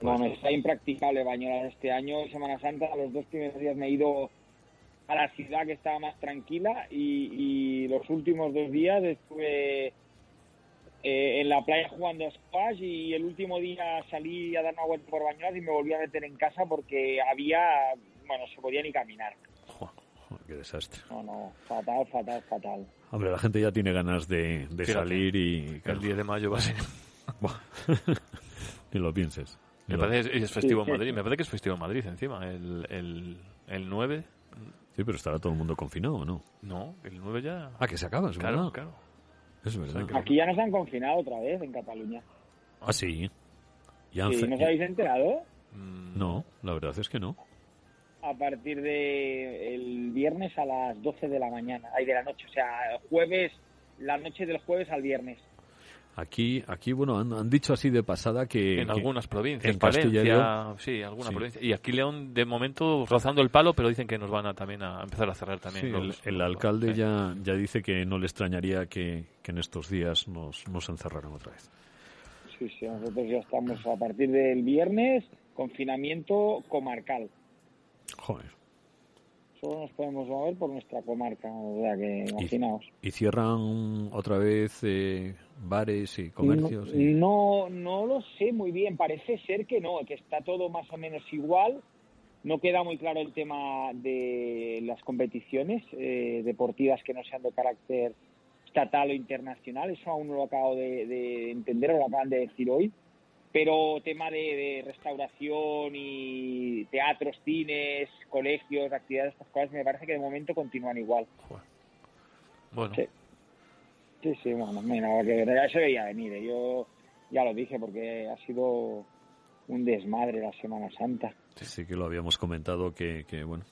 F: No, no, está impracticable Bañolas este año. Semana Santa, los dos primeros días me he ido a la ciudad que estaba más tranquila y, y los últimos dos días estuve eh, en la playa jugando a squash y el último día salí a dar una vuelta por Bañolas y me volví a meter en casa porque había, bueno, se podía ni caminar.
B: Joder, qué desastre.
F: No, no, fatal, fatal, fatal.
B: Hombre, la gente ya tiene ganas de, de salir y...
C: El 10 de mayo va a ser. [laughs]
B: Buah. [laughs] Ni lo pienses.
C: Me
B: lo-
C: parece que es festivo en
F: Sí, sí.
C: Madrid. Me parece que es festivo en Madrid encima. El, el, el 9.
B: Sí, pero estará todo el mundo confinado, ¿o no?
C: No, el 9 ya.
B: Ah, que se acaba, es
C: claro,
B: verdad.
C: claro.
B: Es verdad.
F: Aquí ya nos han confinado otra vez en Cataluña.
B: Ah, sí. Ya
F: Sí, ¿No os habéis enterado?
C: Mm,
B: No, la verdad es que no.
F: a partir de el viernes a las 12 de la mañana, ay, de la noche, o sea, jueves, la noche del jueves al viernes.
B: Aquí, aquí bueno, han, han dicho así de pasada que...
C: En
B: que-
C: algunas provincias,
B: en Castilla y
C: Valencia, sí, alguna
B: Sí.
C: provincia. Y aquí León, de momento, rozando el palo, pero dicen que nos van a también a empezar a cerrar también.
B: Sí, el,
C: los-
B: el
C: los-
B: alcalde ya, ya dice que no le extrañaría que, que en estos días nos, nos encerraran otra vez.
F: Sí, sí, nosotros ya estamos a partir del viernes, confinamiento comarcal.
B: Joder.
F: Solo nos podemos mover por nuestra comarca, o sea que imaginaos.
B: ¿Y cierran otra vez eh, bares y comercios? y-
F: No, no lo sé muy bien. Parece ser que no, que está todo más o menos igual. No queda muy claro el tema de las competiciones eh, deportivas que no sean de carácter estatal o internacional. Eso aún no lo acabo de, de entender, o lo acaban de decir hoy. Pero tema de, de restauración y teatros, cines, colegios, actividades, estas cosas, me parece que de momento continúan igual.
C: Bueno,
F: Sí. Sí, sí, bueno, mira, que ya se veía venir. ¿eh? Yo ya lo dije porque ha sido un desmadre la Semana Santa.
B: Sí que lo habíamos comentado que, que bueno,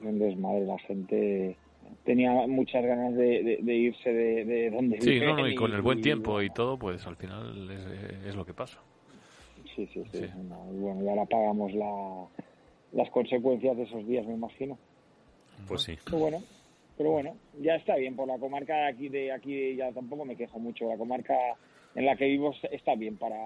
F: Un desmadre. La gente tenía muchas ganas de, de- de irse de, de donde
C: sí,
F: viven
C: no, no, y con el buen
F: y-
C: tiempo y todo, pues al final es, es lo que pasa.
F: Sí, sí, sí.
C: Sí.
F: no, y bueno, y ahora pagamos la, las consecuencias de esos días, me imagino.
B: pues sí.
F: Pero bueno, pero bueno, ya está bien. Por la comarca de aquí, de aquí ya tampoco me quejo mucho. La comarca en la que vivo está bien para,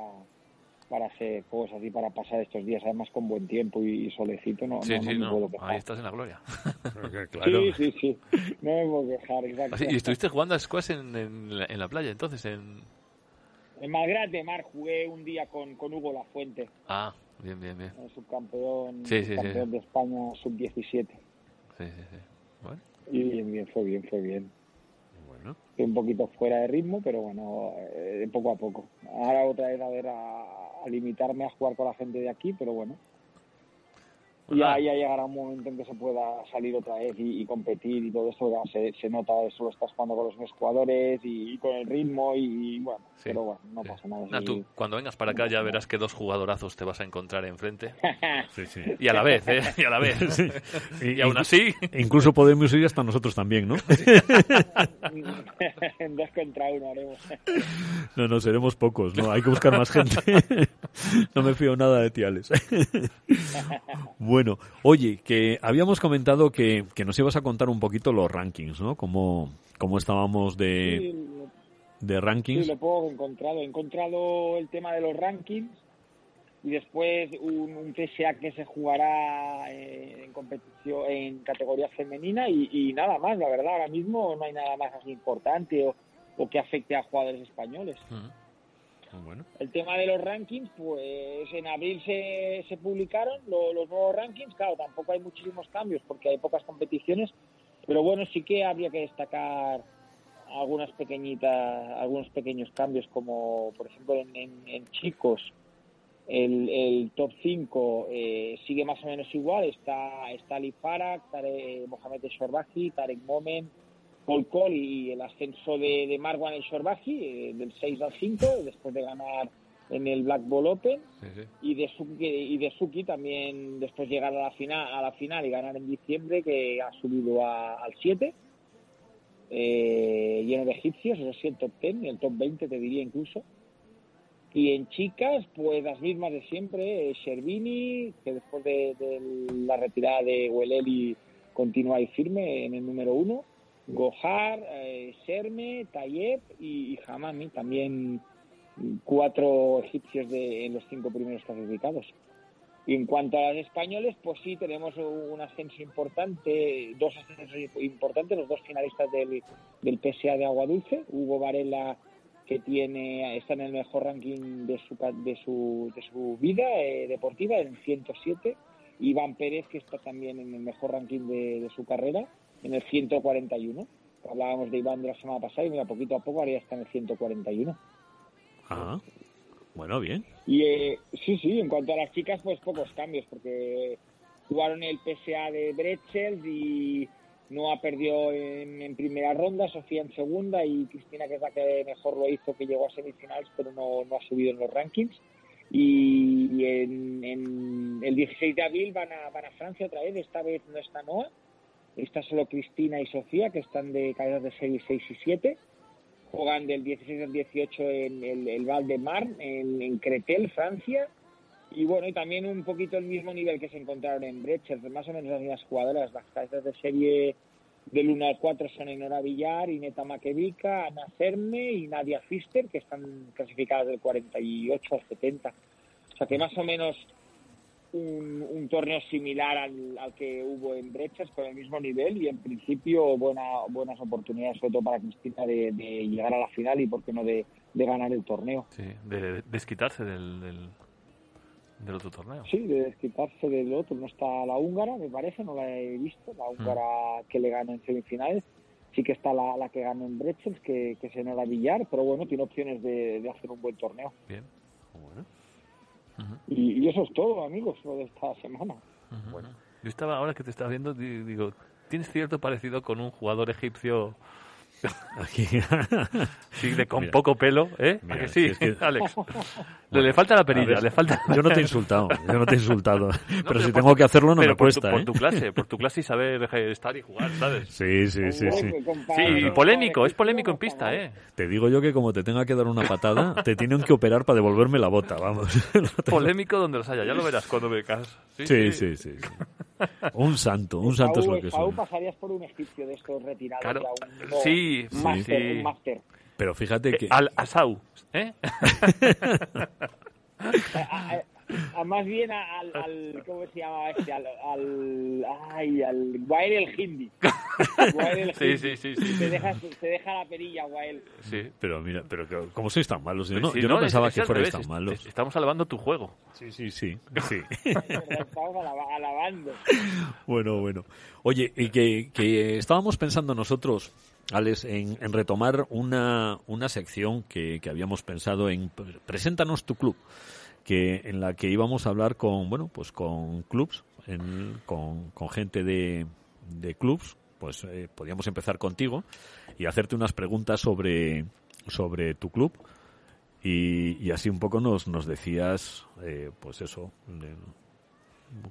F: para hacer cosas y para pasar estos días, además con buen tiempo y, y solecito. No,
C: Sí,
F: no, no
C: sí,
F: me puedo quejar.
C: ahí estás en la gloria. [laughs]
B: Claro.
F: Sí, sí, sí. No me puedo quejar, exacto.
C: Así, ¿Y estuviste jugando a squash en, en, la, en la playa entonces? En...
F: En Malgrat de Mar jugué un día con, con Hugo Lafuente,
C: Ah, bien, bien, bien.
F: el subcampeón,
C: Sí, sí, sí.
F: campeón de España sub-17.
C: Sí, sí, sí. Bueno,
F: Y bien, bien, fue bien, fue bien. Estoy un poquito fuera de ritmo, pero bueno, eh, poco a poco. Ahora otra vez a ver a limitarme a jugar con la gente de aquí, pero bueno. Ya, ya llegará un momento en que se pueda salir otra vez y, y competir y todo eso. ya se, se nota eso, lo estás jugando con los mismos jugadores y, y con el ritmo y, bueno,
C: Sí,
F: pero bueno, no
C: sí.
F: pasa nada. Sí.
C: tú, cuando vengas para acá ya verás que dos jugadorazos te vas a encontrar enfrente. [laughs]
B: sí, sí.
C: Y a la vez, ¿eh? Y a la vez. [laughs]
B: Y,
C: Y aún así,
B: Incluso podemos ir hasta nosotros también, ¿no? [laughs]
F: en dos contra uno haremos.
B: No, no, seremos pocos, ¿no? Hay que buscar más gente. No me fío nada de Tiales. Bueno, oye, que habíamos comentado que, que nos ibas a contar un poquito los rankings, ¿no? Cómo, cómo estábamos de,
F: Sí,
B: de
F: Sí,
B: rankings.
F: lo poco que he encontrado. He encontrado el tema de los rankings y después un, un PSA que se jugará eh, en competición en categoría femenina y, y nada más. La verdad, ahora mismo no hay nada más así importante o, o que afecte a jugadores españoles.
B: Bueno,
F: El tema de los rankings, pues en abril se, se publicaron lo- los nuevos rankings. Claro, tampoco hay muchísimos cambios porque hay pocas competiciones, pero bueno, sí que habría que destacar algunas pequeñitas, algunos pequeños cambios, como por ejemplo en, chicos, el, el top 5 eh, sigue más o menos igual. Está, está Ali Farag, Tarek, Mohamed Shorbaji, Tarek Momen, Paul Cole y el ascenso de, de Marwan El Shorbaji eh, del 6 al 5 después de ganar en el Black Ball Open.
C: Sí, sí.
F: y de Suki, y de Suki también después llegar a la final a la final y ganar en diciembre que ha subido a- al 7 eh, lleno de egipcios eso sí el top 10 el top 20 te diría incluso. Y en chicas pues las mismas de siempre eh, Sherbini que después de, de la retirada de Weleli continúa ahí firme en el número 1 Gohar, eh, Serme, Tayeb y, Hamami también cuatro egipcios de, en los cinco primeros clasificados. Y en cuanto a los españoles, pues sí, tenemos un ascenso importante, dos ascensos importantes, los dos finalistas del, del PSA de Agua Dulce, Hugo Varela, que tiene está en el mejor ranking de su, de su, de su vida eh, deportiva, en 107, Iván Pérez, que está también en el mejor ranking de su carrera, en el 141. Hablábamos de Iván de la semana pasada y mira, poquito a poco ahora ya está en el 141.
B: ah, bueno, bien.
F: Y eh, sí, sí, en cuanto a las chicas, pues pocos cambios, porque jugaron el PSA de Bretzels y Noah perdió en, en primera ronda, Sofía en segunda y Cristina, que es la que mejor lo hizo, que llegó a semifinales, pero no, no ha subido en los rankings. Y en, en el 16 de abril van a, van a Francia otra vez, esta vez no está Noah, está solo Cristina y Sofía, que están de caídas de serie 6 y 7. Juegan del 16 al 18 en el, el Val de Marne, en, en Cretel, Francia. Y bueno, y también un poquito el mismo nivel que se encontraron en Brecher, más o menos las mismas jugadoras. Las cabezas de serie del 1 al 4 son Enora Villar, Ineta Makevica, Ana Cerme y Nadia Fister, que están clasificadas del 48 al 70. O sea que más o menos un, un torneo similar al, al que hubo en Brechas, con el mismo nivel y en principio buena, buenas oportunidades, sobre todo para Cristina, de, de llegar a la final y por qué no de, de ganar el torneo.
C: Sí, de desquitarse del, del, del otro torneo.
F: Sí, de desquitarse del otro. No está la húngara, me parece, no la he visto, la húngara que le ganó en semifinales. Sí que está la, la que ganó en Brechels, que, que se Nora Villar, pero bueno, tiene opciones de, de hacer un buen torneo.
C: Bien.
B: Bueno.
F: Y, y eso es todo, amigos, lo de esta semana.
C: Bueno. Yo estaba, ahora que te estaba viendo, di- digo, tienes cierto parecido con un jugador egipcio
B: Aquí. [laughs]
C: sí, de con
B: Mira.
C: poco pelo, ¿eh? ¿A
B: Mira,
C: que sí,
B: es que- [laughs]
C: Alex. [laughs] Le, le falta la
B: A
C: perilla,
B: ver,
C: le falta...
B: Yo no te he insultado, yo no te he insultado. pero,
C: pero
B: si tengo
C: tu-
B: que hacerlo no
C: pero
B: me
C: por
B: cuesta,
C: tu, por
B: ¿eh?
C: tu clase, por tu clase y saber estar y jugar, ¿sabes?
B: Sí, sí, sí, sí.
C: Sí,
F: no,
C: polémico,
F: no,
C: es polémico en
F: no,
C: pista, ¿eh?
B: Te digo yo que como te tenga que dar una patada, te tienen que operar para devolverme la bota, vamos.
C: Polémico donde los haya, ya lo verás cuando becas.
B: Sí, sí, sí. sí. Un santo, un santo es lo que son.
F: pasarías por un egipcio de estos retirados.
C: Claro.
F: ya un, no,
C: Sí,
F: un máster,
C: sí.
F: un máster.
B: Pero fíjate
C: Eh,
B: que...
C: Al Asau, ¿eh? [laughs]
F: A, más bien al, al- ¿cómo se llama este? Al, al ay, al Wael el Hindi. Wael el [laughs]
C: Sí,
F: Hindi.
C: sí, sí, sí.
F: Se deja, se deja la perilla, Wael.
C: Sí.
B: Pero mira, pero que- ¿cómo sois tan malos? Yo no,
C: Sí,
B: yo no
C: es-
B: pensaba
C: es
B: que
C: al
B: fuerais
C: revés,
B: tan malos.
C: Estamos alabando tu juego.
B: Sí, sí, sí. [laughs] sí. [laughs]
F: Estamos alaba- alabando.
B: Bueno, bueno. Oye, y que, que estábamos pensando nosotros, Alex, en, en retomar una, una sección que, que habíamos pensado en pre- Preséntanos tu club, que en la que íbamos a hablar con, bueno, pues con clubs, en- con, con gente de, de clubs, pues eh, podíamos empezar contigo y hacerte unas preguntas sobre, sobre tu club. Y, y así un poco nos, nos decías, eh, pues eso,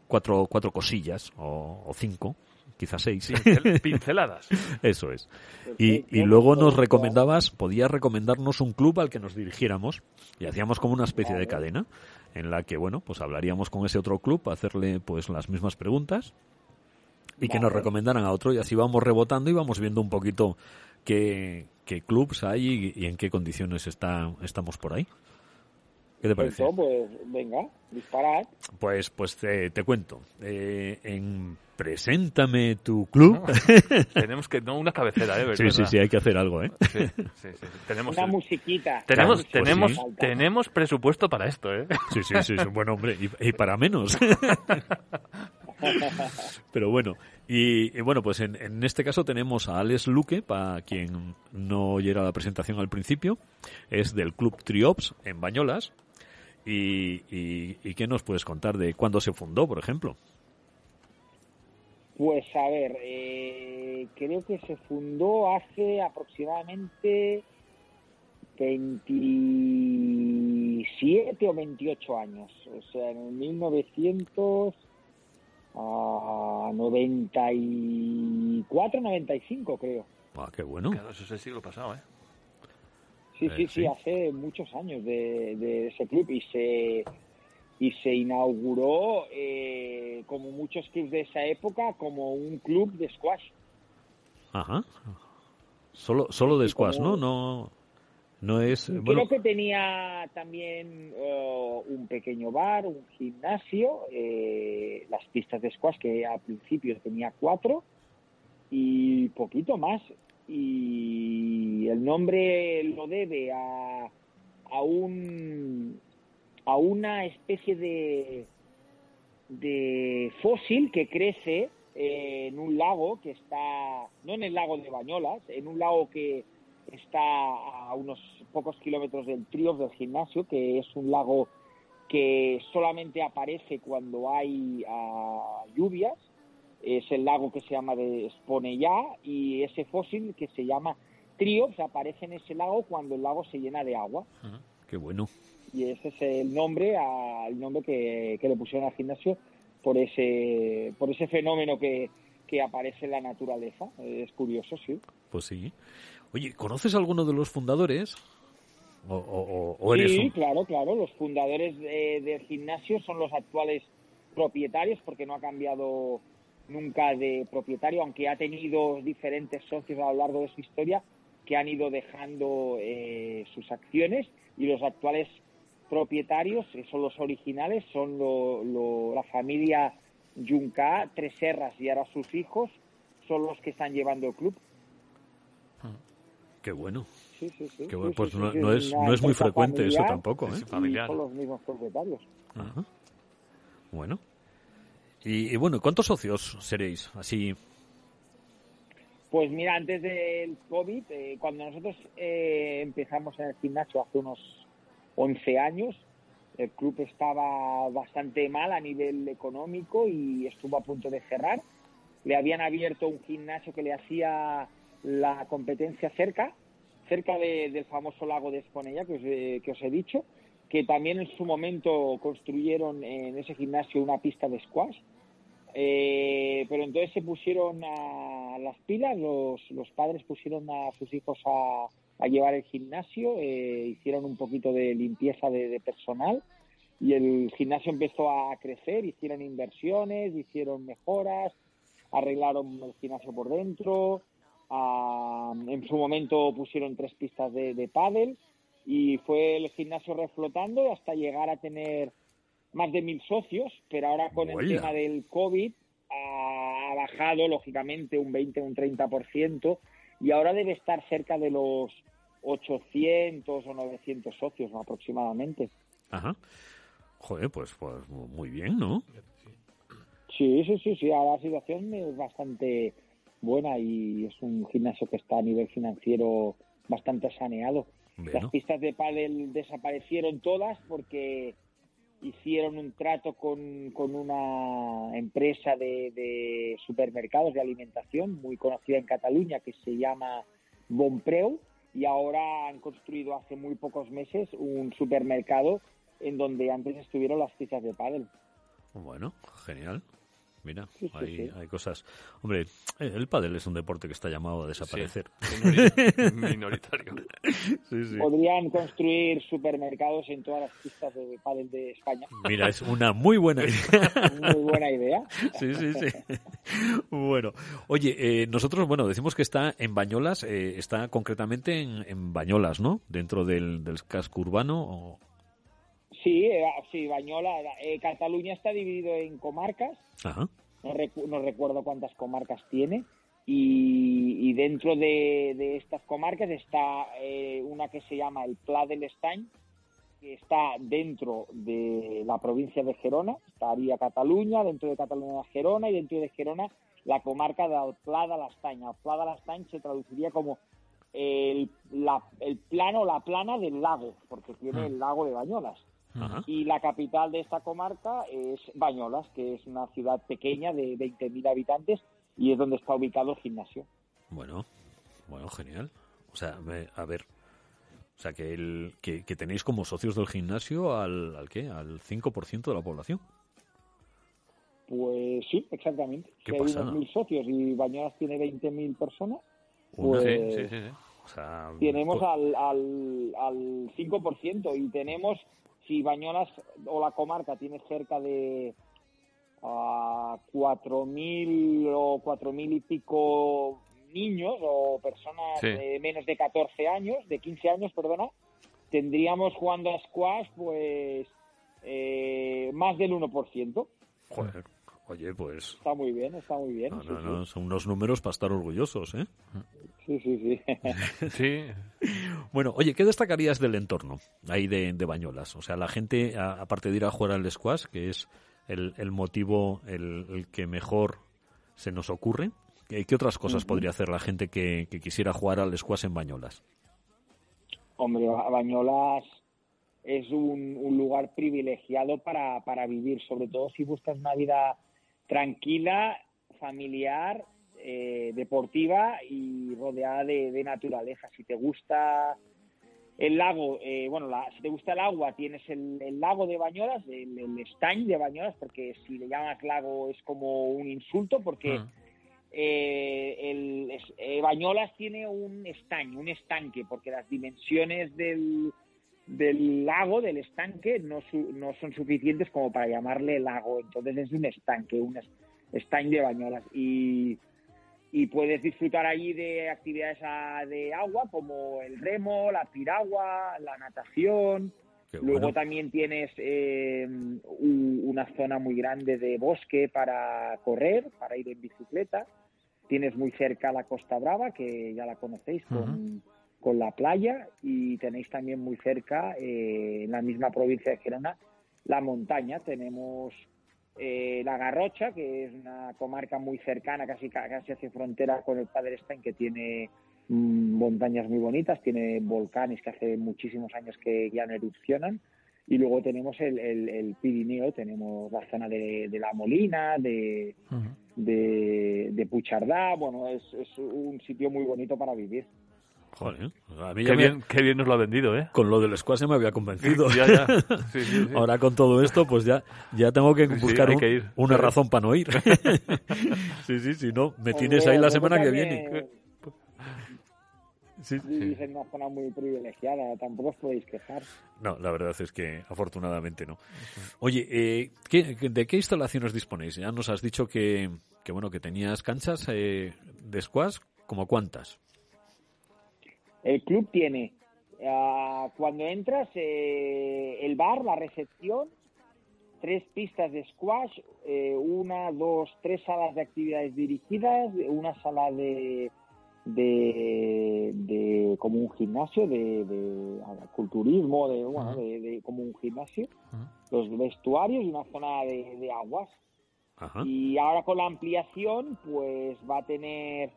B: cuatro, cuatro cosillas o cinco, quizás seis.
C: Pincel- [laughs] pinceladas.
B: Eso es. Y, y luego nos recomendabas, podías recomendarnos un club al que nos dirigiéramos y hacíamos como una especie de cadena en la que, bueno, pues hablaríamos con ese otro club, hacerle pues las mismas preguntas y que nos recomendaran a otro y así vamos rebotando y vamos viendo un poquito qué, qué clubs hay y, y en qué condiciones está, estamos por ahí. ¿Qué te parece?
F: Pues venga, disparad.
B: Pues, pues te, te cuento. Eh, en Preséntame tu club. [laughs]
C: Tenemos que, no una cabecera, ¿eh?
B: sí,
C: ¿verdad?
B: sí, sí, hay que hacer algo, ¿eh?
C: Sí, sí, sí, sí. [laughs] Tenemos,
F: Una musiquita.
C: tenemos,
B: Pues
C: tenemos,
B: sí.
C: tenemos presupuesto para esto, ¿eh?
B: Sí, sí, sí, sí, buen hombre. Y, y para menos. [laughs] Pero bueno, y, y bueno, pues en, en este caso tenemos a Alex Luque, para quien no oyera la presentación al principio, es del Club Triops en Bañolas. Y, y, y qué nos puedes contar de cuándo se fundó, por ejemplo?
F: Pues a ver, eh, creo que se fundó hace aproximadamente 27 o 28 años, o sea, en 1994, 95 creo.
B: Ah, qué bueno.
C: Claro, eso es el siglo pasado, ¿eh?
F: Sí,
B: Eh,
F: sí,
B: sí.
F: sí, hace muchos años de, de ese club y se y se inauguró eh, como muchos clubes de esa época como un club de squash.
B: Ajá. Solo, solo de squash,
F: como-
B: ¿no? No, no es...
F: Creo
B: Bueno,
F: que tenía también eh, un pequeño bar, un gimnasio, eh, las pistas de squash que al principio tenía cuatro y poquito más. Y el nombre lo debe a, a un a una especie de de fósil que crece eh, en un lago que está no en el lago de Bañolas, en un lago que está a unos pocos kilómetros del Trios del gimnasio, que es un lago que solamente aparece cuando hay ah, lluvias. Es el lago que se llama de Sponellá y ese fósil que se llama Triops aparece en ese lago cuando el lago se llena de agua.
B: qué bueno.
F: Y ese es el nombre, al nombre que, que le pusieron al gimnasio por ese, por ese fenómeno que, que aparece en la naturaleza. Es curioso, sí.
B: Pues sí. Oye, ¿conoces a alguno de los fundadores? ¿O, o- o eres
F: sí,
B: un-
F: claro, claro. Los fundadores eh, del gimnasio son los actuales propietarios, porque no ha cambiado nunca de propietario, aunque ha tenido diferentes socios a lo largo de su historia que han ido dejando eh, sus acciones y los actuales propietarios, que son los originales, son lo- lo- la familia Junca, Tres Serras y ahora sus hijos, son los que están llevando el club.
B: Qué bueno.
F: Sí, sí, sí.
B: Qué bueno. Pues no, no es, no es muy frecuente eso tampoco, ¿eh?
C: Familiar.
F: son los mismos propietarios.
B: Ajá. Bueno. Y, y bueno, ¿cuántos socios seréis? Así.
F: Pues mira, antes del COVID, eh, cuando nosotros eh, empezamos en el gimnasio hace unos 11 años, el club estaba bastante mal a nivel económico y estuvo a punto de cerrar. Le habían abierto un gimnasio que le hacía la competencia cerca, cerca de- del famoso lago de Esponella que os, he- que os he dicho, que también en su momento construyeron en ese gimnasio una pista de squash. Eh, pero entonces se pusieron a las pilas, los, los padres pusieron a sus hijos a, a llevar el gimnasio, eh, hicieron un poquito de limpieza de, de personal y el gimnasio empezó a crecer, hicieron inversiones, hicieron mejoras, arreglaron el gimnasio por dentro, en su momento pusieron tres pistas de, de pádel y fue el gimnasio reflotando hasta llegar a tener más de mil socios, pero ahora con el tema del COVID ha bajado lógicamente un 20 un 30% y ahora debe estar cerca de los 800 o 900 socios aproximadamente.
B: Ajá. Joder, pues, pues muy bien, ¿no?
F: Sí, sí, sí, sí, ahora la situación es bastante buena y es un gimnasio que está a nivel financiero bastante saneado.
B: Bueno.
F: Las pistas de pádel desaparecieron todas porque hicieron un trato con, con una empresa de, de supermercados de alimentación muy conocida en Cataluña que se llama Bonpreu y ahora han construido hace muy pocos meses un supermercado en donde antes estuvieron las pistas de pádel.
B: Bueno, genial. Mira,
F: Sí, sí,
B: hay,
F: sí.
B: hay cosas. Hombre, el pádel es un deporte que está llamado a desaparecer.
C: Minori- minoritario. [laughs]
B: Sí, sí.
F: Podrían construir supermercados en todas las pistas de pádel de España.
B: Mira, es una muy buena [laughs] idea.
F: Muy buena idea.
B: Sí, sí, sí. Bueno, oye, eh, nosotros, bueno, decimos que está en Bañolas, eh, está concretamente en, en Bañolas, ¿no? Dentro del, del casco urbano. o-
F: Sí, eh, sí, Bañola. eh, Cataluña está dividido en comarcas.
B: Ajá.
F: No, recu- no recuerdo cuántas comarcas tiene. Y, y dentro de, de estas comarcas está eh, una que se llama el Pla del Estany, que está dentro de la provincia de Gerona. Estaría Cataluña, dentro de Cataluña Gerona y dentro de Gerona la comarca del Pla de l'Estany. El Pla de l'Estany se traduciría como el, la- el plano, la plana del lago, porque tiene el lago de Bañolas.
B: Ajá.
F: Y la capital de esta comarca es Bañolas, que es una ciudad pequeña de 20.000 habitantes y es donde está ubicado el gimnasio.
B: Bueno, bueno, genial. O sea, me- a ver. O sea, que, el, que, que tenéis como socios del gimnasio al, al qué? Al 5% de la población.
F: Pues sí, exactamente.
B: Qué
F: Si hay
B: pasada.
F: unos mil socios y Bañolas tiene 20.000 personas,
C: Sí,
F: Pues-
C: sí, sí, sí.
B: O sea,
F: tenemos
B: pues-
F: al, al, al 5% y tenemos, si Bañolas o la comarca tiene cerca de a 4.000 o 4.000 y pico niños o personas
C: Sí.
F: de menos de 14 años, de 15 años, perdona, tendríamos jugando a squash pues eh, más del 1%.
B: Joder, oye, pues...
F: Está muy bien, está muy bien.
B: No,
F: sí,
B: no,
F: sí.
B: no, son unos números para estar orgullosos, ¿eh?
F: Sí, sí, sí. [laughs] [laughs]
C: Sí,
B: Bueno, oye, ¿qué destacarías del entorno ahí de, de Bañolas? O sea, la gente, a- aparte de ir a jugar al squash, que es el, el motivo el, el que mejor se nos ocurre, ¿qué, qué otras cosas podría hacer la gente que, que quisiera jugar al squash en Bañolas?
F: Hombre, Ba- Bañolas es un, un lugar privilegiado para, para vivir, sobre todo si buscas una vida tranquila, familiar, eh, deportiva y rodeada de, de naturaleza. Si te gusta el lago, eh, bueno, la- si te gusta el agua, tienes el, el lago de Bañolas, el, el de Bañolas, porque si le llamas lago es como un insulto, porque
C: Ah.
F: eh, el, eh, Bañolas tiene un estaño, un estanque, porque las dimensiones del, del lago, del estanque, no, su- no son suficientes como para llamarle lago. Entonces es un estanque, un es- estañ de Bañolas. Y, y puedes disfrutar allí de actividades a- de agua como el remo, la piragua, la natación.
B: Qué
F: Luego
B: bueno.
F: también tienes eh, una zona muy grande de bosque para correr, para ir en bicicleta. Tienes muy cerca la Costa Brava, que ya la conocéis, con, con la playa. Y tenéis también muy cerca, eh, en la misma provincia de Gerona, la montaña. Tenemos eh, la Garrocha, que es una comarca muy cercana, casi, casi hace frontera con el Padre Stein, que tiene mm, montañas muy bonitas, tiene volcanes que hace muchísimos años que ya no erupcionan. Y luego tenemos el, el- el Pirineo, tenemos la zona de, de La Molina, de, de, de Puchardá. Bueno, es, es un sitio muy bonito para vivir.
B: Joder, a mí ya
C: Qué
B: me-
C: bien, qué bien nos lo ha vendido, ¿eh?
B: con lo del squash se me había convencido.
C: Ya, ya. [laughs] Sí, sí, sí.
B: Ahora con todo esto, pues ya, ya tengo que
C: Sí, sí,
B: buscar
C: hay
B: un-
C: que ir.
B: una
C: Sí.
B: razón para no ir. [laughs] sí, sí, si no, me tienes
F: Hombre,
B: ahí la semana que viene. Sí.
F: Vivís en una zona muy privilegiada, tampoco os podéis quejar.
B: No, la verdad es que afortunadamente no. Oye, eh, ¿qué- qué- ¿de qué instalaciones disponéis? Ya nos has dicho que, que bueno, que tenías canchas eh, de squash, ¿como cuántas?
F: El club tiene, ah, cuando entras, eh, el bar, la recepción, tres pistas de squash, eh, una, dos, tres salas de actividades dirigidas, una sala de, de, de- como un gimnasio, de, de culturismo, de, bueno, de, de- como un gimnasio, los vestuarios y una zona de, de aguas. Y ahora con la ampliación, pues va a tener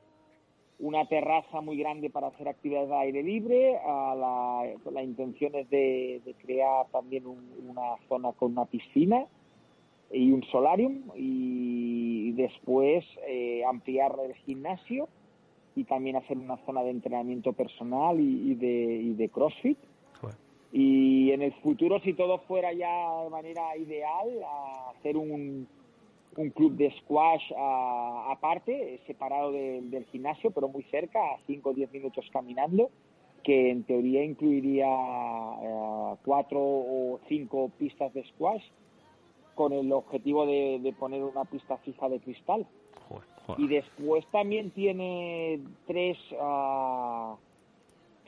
F: una terraza muy grande para hacer actividades al aire libre. A la, la intención es de, de crear también un- una zona con una piscina y un solarium y después eh, ampliar el gimnasio y también hacer una zona de entrenamiento personal y, y de, y de CrossFit. Y en el futuro, si todo fuera ya de manera ideal, hacer un, un club de squash ah, aparte, separado de- del gimnasio, pero muy cerca, a 5 o 10 minutos caminando, que en teoría incluiría eh, cuatro o cinco pistas de squash con el objetivo de, de poner una pista fija de cristal.
C: Joder.
F: Y después también tiene tres, ah,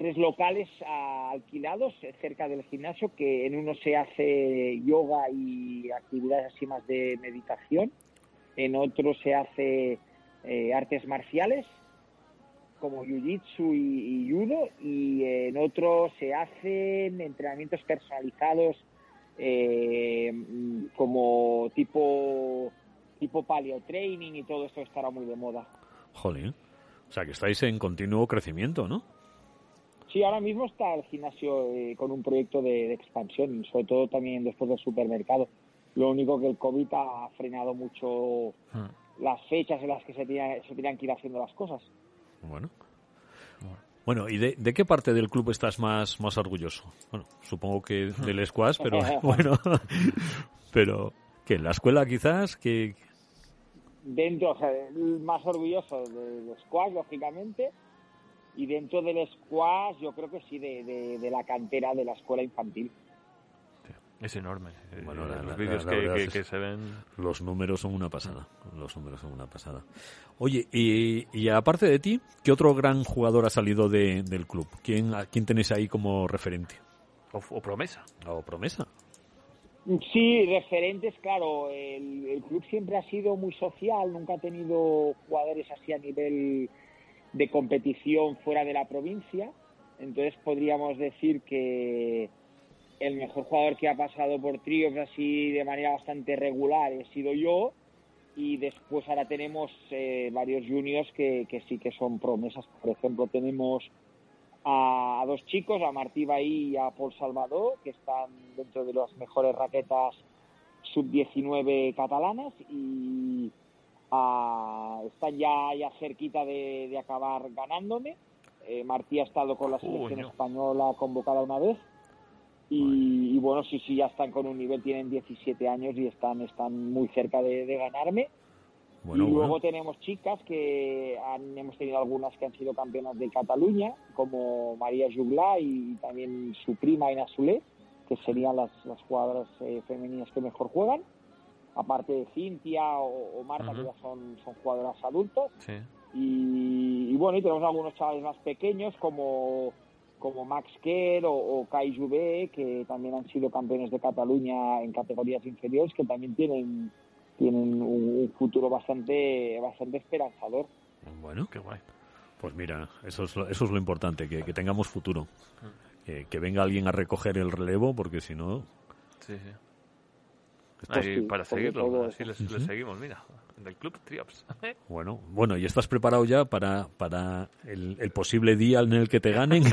F: tres locales ah, alquilados eh, cerca del gimnasio, que en uno se hace yoga y actividades así más de meditación, en otro se hace eh, artes marciales como jiu-jitsu y, judo y en otro se hacen entrenamientos personalizados eh, como tipo tipo paleo training y todo esto estará muy de moda.
B: Jolín. O sea, que estáis en continuo crecimiento, ¿no?
F: Sí, ahora mismo está el gimnasio eh, con un proyecto de, de expansión, sobre todo también después del supermercado. Lo único que el COVID ha frenado mucho las fechas en las que se tenían, se tenían que ir haciendo las cosas.
B: Bueno. Bueno, ¿y de, de qué parte del club estás más, más orgulloso? Bueno, supongo que del squash, pero [laughs] bueno. Pero, ¿que ¿En la escuela quizás? que
F: Dentro, o sea, el más orgulloso del squash, lógicamente, y dentro del squash yo creo que sí, de, de- de la cantera de la escuela infantil.
C: Es enorme. Eh,
B: Bueno, la-
C: los vídeos que,
B: verdad
C: que-
B: es-
C: que se ven.
B: Los números son una pasada. Los números son una pasada. Oye, y, y aparte de ti, ¿qué otro gran jugador ha salido de- del club? ¿Quién, ¿A quién tenéis ahí como referente?
C: O, o promesa.
B: ¿O promesa?
F: Sí, referentes, claro. El, el club siempre ha sido muy social, nunca ha tenido jugadores así a nivel de competición fuera de la provincia. Entonces podríamos decir que el mejor jugador que ha pasado por tríos así de manera bastante regular he sido yo. Y después ahora tenemos eh, varios juniors que, que sí que son promesas. Por ejemplo, tenemos a, a dos chicos, a Martí Bahí y a Paul Salvador, que están dentro de las mejores raquetas sub-19 catalanas y ah, están ya, ya cerquita de, de acabar ganándome. Eh, Martí ha estado con la selección española convocada una vez. Y, y bueno, sí, sí, ya están con un nivel, tienen 17 años y están, están muy cerca de, de ganarme.
B: Bueno,
F: y luego
B: bueno.
F: tenemos chicas que han, hemos tenido algunas que han sido campeonas de Cataluña, como María Juglá y también su prima Ina Sule, que serían las, las jugadoras eh, femeninas que mejor juegan. Aparte de Cintia o, o Marta, que ya son, son jugadoras adultas.
C: Sí.
F: Y, y bueno, y tenemos algunos chavales más pequeños como, como Max Kerr o, o Kai Jouvet, que también han sido campeones de Cataluña en categorías inferiores, que también tienen tienen un, un futuro bastante bastante esperanzador.
B: Bueno,
C: Qué guay.
B: pues mira, eso es lo, eso es lo importante, que, que tengamos futuro. Que, que venga alguien a recoger el relevo, porque si no...
C: Sí, sí.
B: Esto-
C: Ahí,
F: sí,
C: para seguirlo, así les, les seguimos, mira. Del Club Triops. [laughs]
B: Bueno, bueno, ¿y estás preparado ya para, para el, el posible día en el que te ganen? [laughs]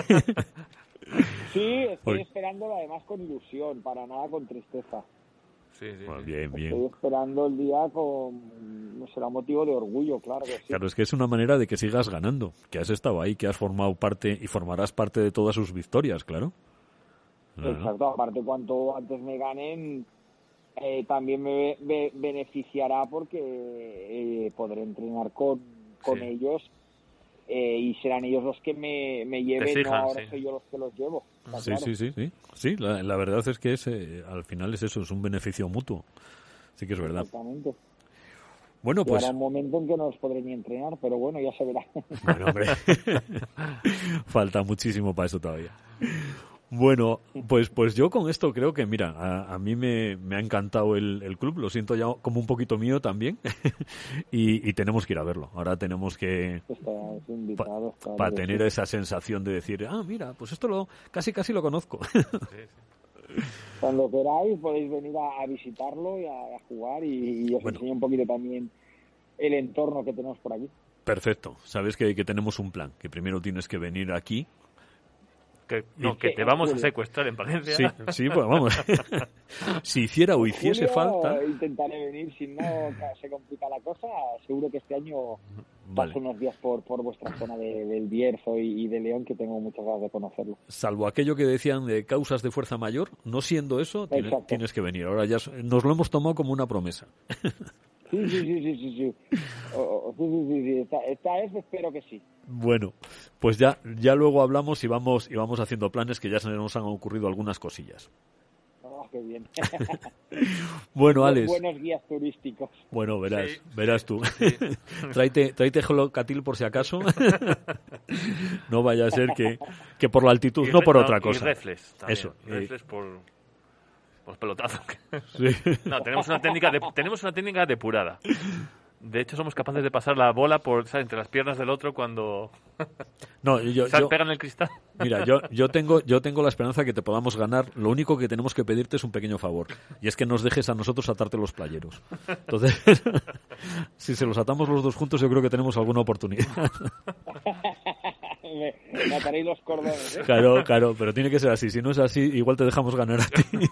F: Sí, estoy esperándolo además con ilusión, para nada con tristeza.
C: Sí, sí,
B: Bueno,
C: sí.
B: bien,
F: Estoy
B: bien.
F: esperando el día con, no será motivo de orgullo, claro que sí.
B: Claro, es que es una manera de que sigas ganando, que has estado ahí, que has formado parte y formarás parte de todas sus victorias, claro.
F: Exacto, aparte cuanto antes me ganen, eh, también me, be- beneficiará porque eh, podré entrenar con, con
C: Sí.
F: ellos eh, y serán ellos los que me, me lleven, no ahora
C: sí.
F: soy yo los que los llevo.
B: Sí,
F: claro.
B: sí, sí, sí. Sí, la, la verdad es que es, eh, al final es eso, es un beneficio mutuo. Sí que es verdad.
F: Exactamente.
B: Bueno, pues...
F: Llegará un momento en que no los podré ni entrenar, pero bueno, ya se verá.
B: Bueno, hombre. [laughs] [laughs] Falta muchísimo para eso todavía. Bueno, pues, pues yo con esto creo que, mira, a, a mí me, me ha encantado el, el club, lo siento ya como un poquito mío también, [laughs] y, y tenemos que ir a verlo. Ahora tenemos que, para
F: que
B: tener esa sensación de decir, ah, mira, pues esto lo casi casi lo conozco. [laughs]
F: Cuando queráis podéis venir a, a visitarlo y a, a jugar y, y os
B: Bueno.
F: enseño un poquito también el entorno que tenemos por aquí.
B: Perfecto, sabes que, que tenemos un plan, que primero tienes que venir aquí.
C: Que, no, que te vamos a secuestrar en Valencia.
B: Sí, sí, pues vamos. [laughs] si hiciera o hiciese
F: Julio,
B: falta,
F: Intentaré venir, si no se complica la cosa, seguro que este año
B: vale.
F: paso unos días por, por vuestra zona de- del Bierzo y, y de León, que tengo muchas ganas de conocerlo.
B: salvo aquello que decían de causas de fuerza mayor, no siendo eso, tienes que venir. Ahora ya nos lo hemos tomado como una promesa.
F: Sí, sí, sí, sí, sí, sí. O- o- sí, sí, sí, sí. Esta, esta vez espero que sí.
B: Bueno, pues ya, ya luego hablamos y vamos, y vamos haciendo planes que ya se nos han ocurrido algunas cosillas.
F: Ah, qué bien. [laughs]
B: Bueno, Alex,
F: Buenos guías turísticos.
B: bueno, verás,
C: Sí.
B: verás tú. [laughs] tráete, tráete gelocatil por si acaso. [laughs] no vaya a ser que, que por la altitud,
C: Y
B: no por otra
C: y
B: cosa.
C: reflex también.
B: Eso, y-
C: Reflex por, por los pelotazos.
B: Sí. [laughs]
C: No, tenemos una técnica de- tenemos una técnica depurada. De hecho, somos capaces de pasar la bola por ¿sabes? entre las piernas del otro cuando [laughs]
B: No, yo, yo-
C: pegan el cristal.
B: Mira, yo, yo tengo, yo tengo la esperanza que te podamos ganar. Lo único que tenemos que pedirte es un pequeño favor. Y es que nos dejes a nosotros atarte los playeros. Entonces, [laughs] si se los atamos los dos juntos, yo creo que tenemos alguna oportunidad.
F: Me, me ataréis los cordones, ¿eh?
B: Claro, claro, pero tiene que ser así. Si no es así, igual te dejamos ganar a ti. [laughs]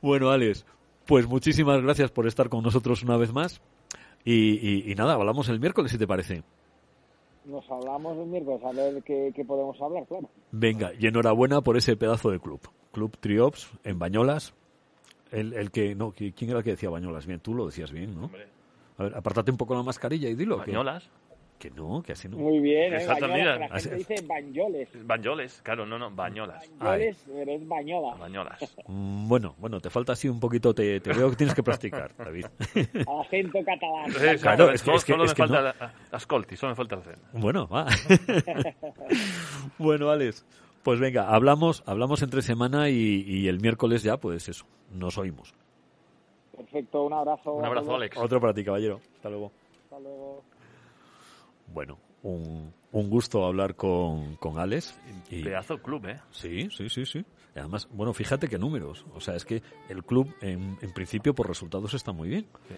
B: Bueno, Alex, pues muchísimas gracias por estar con nosotros una vez más. Y, y- y nada, hablamos el miércoles, si te parece.
F: Nos hablamos el miércoles, a ver qué, qué podemos hablar, claro.
B: Venga, y enhorabuena por ese pedazo de club. Club Triops en Bañolas. El, el que, no, ¿qui- ¿quién era el que decía Bañolas? Bien, tú lo decías bien, ¿no? A ver, apártate un poco la mascarilla y dilo. que-
C: Bañolas,
B: Que, no, que así no.
F: Muy bien, ¿eh?
C: Exacto,
F: Bañolas,
C: mira.
F: la gente dice bañoles.
C: bañoles, claro, no, no, bañolas,
F: Bañoles, pero es bañola.
C: bañolas.
B: Mm, [laughs] Bueno, bueno, te falta así un poquito, te, te veo que tienes que practicar, David. [laughs]
F: Acento catalán.
C: Eh,
B: Claro,
C: solo-
B: es que-
C: solo,
B: es que-
C: solo
B: es
C: me
B: que
C: falta
B: no.
C: la- ascolti, solo me falta el zen.
B: Bueno, va. [laughs] bueno, Alex, pues venga, hablamos, hablamos entre semana y, y el miércoles ya, pues eso, nos oímos.
F: Perfecto, un abrazo.
C: Un abrazo. Alex.
B: Otro para ti, caballero. Hasta luego.
F: Hasta luego.
B: Bueno, un, un gusto hablar con, con Alex. Y,
C: Pedazo club, ¿eh?
B: Sí, sí, sí, sí. Y además, bueno, fíjate qué números. O sea, es que el club, en, en principio, por resultados está muy bien.
C: Sí.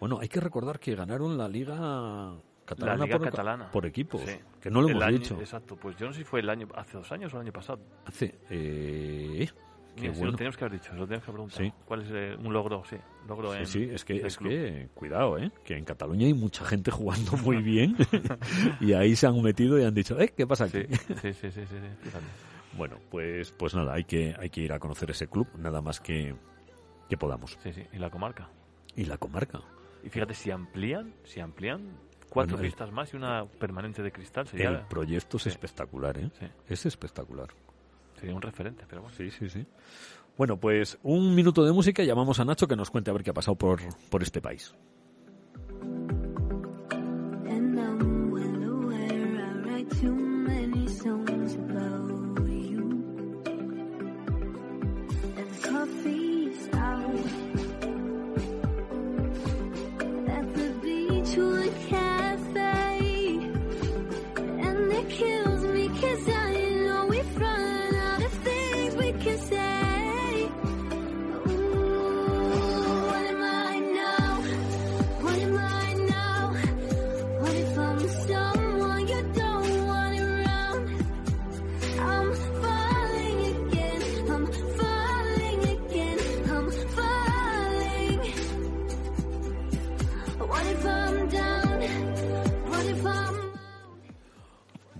B: Bueno, hay que recordar que ganaron la Liga Catalana,
C: la Liga
B: por,
C: Catalana.
B: por equipos.
C: Sí.
B: Que no lo
C: El
B: hemos
C: año-
B: dicho.
C: Exacto, pues yo no sé si fue el año, hace dos años o el año pasado.
B: Hace. eh, qué
C: Mira, si
B: bueno.
C: lo teníamos que haber dicho, lo teníamos que haber preguntado.
B: Sí.
C: ¿Cuál es eh, un logro? Sí, logro
B: Sí,
C: en,
B: sí, es que, es
C: club.
B: que, cuidado, ¿eh? Que en Cataluña hay mucha gente jugando muy bien [laughs] y ahí se han metido y han dicho, ¿eh? ¿Qué pasa aquí?
C: Sí, sí, sí, sí, sí.
B: Bueno, pues, pues nada, hay que, hay que ir a conocer ese club, nada más que, que podamos.
C: Sí, sí, y la comarca.
B: Y la comarca.
C: Y fíjate, si amplían, si amplían cuatro
B: Bueno, el-
C: pistas más y una permanente de cristal, sería,
B: El proyecto es espectacular, ¿eh? Es espectacular.
C: Sería un referente, pero bueno.
B: Sí, sí, sí. Bueno, pues un minuto de música y llamamos a Nacho que nos cuente a ver qué ha pasado por, por este país.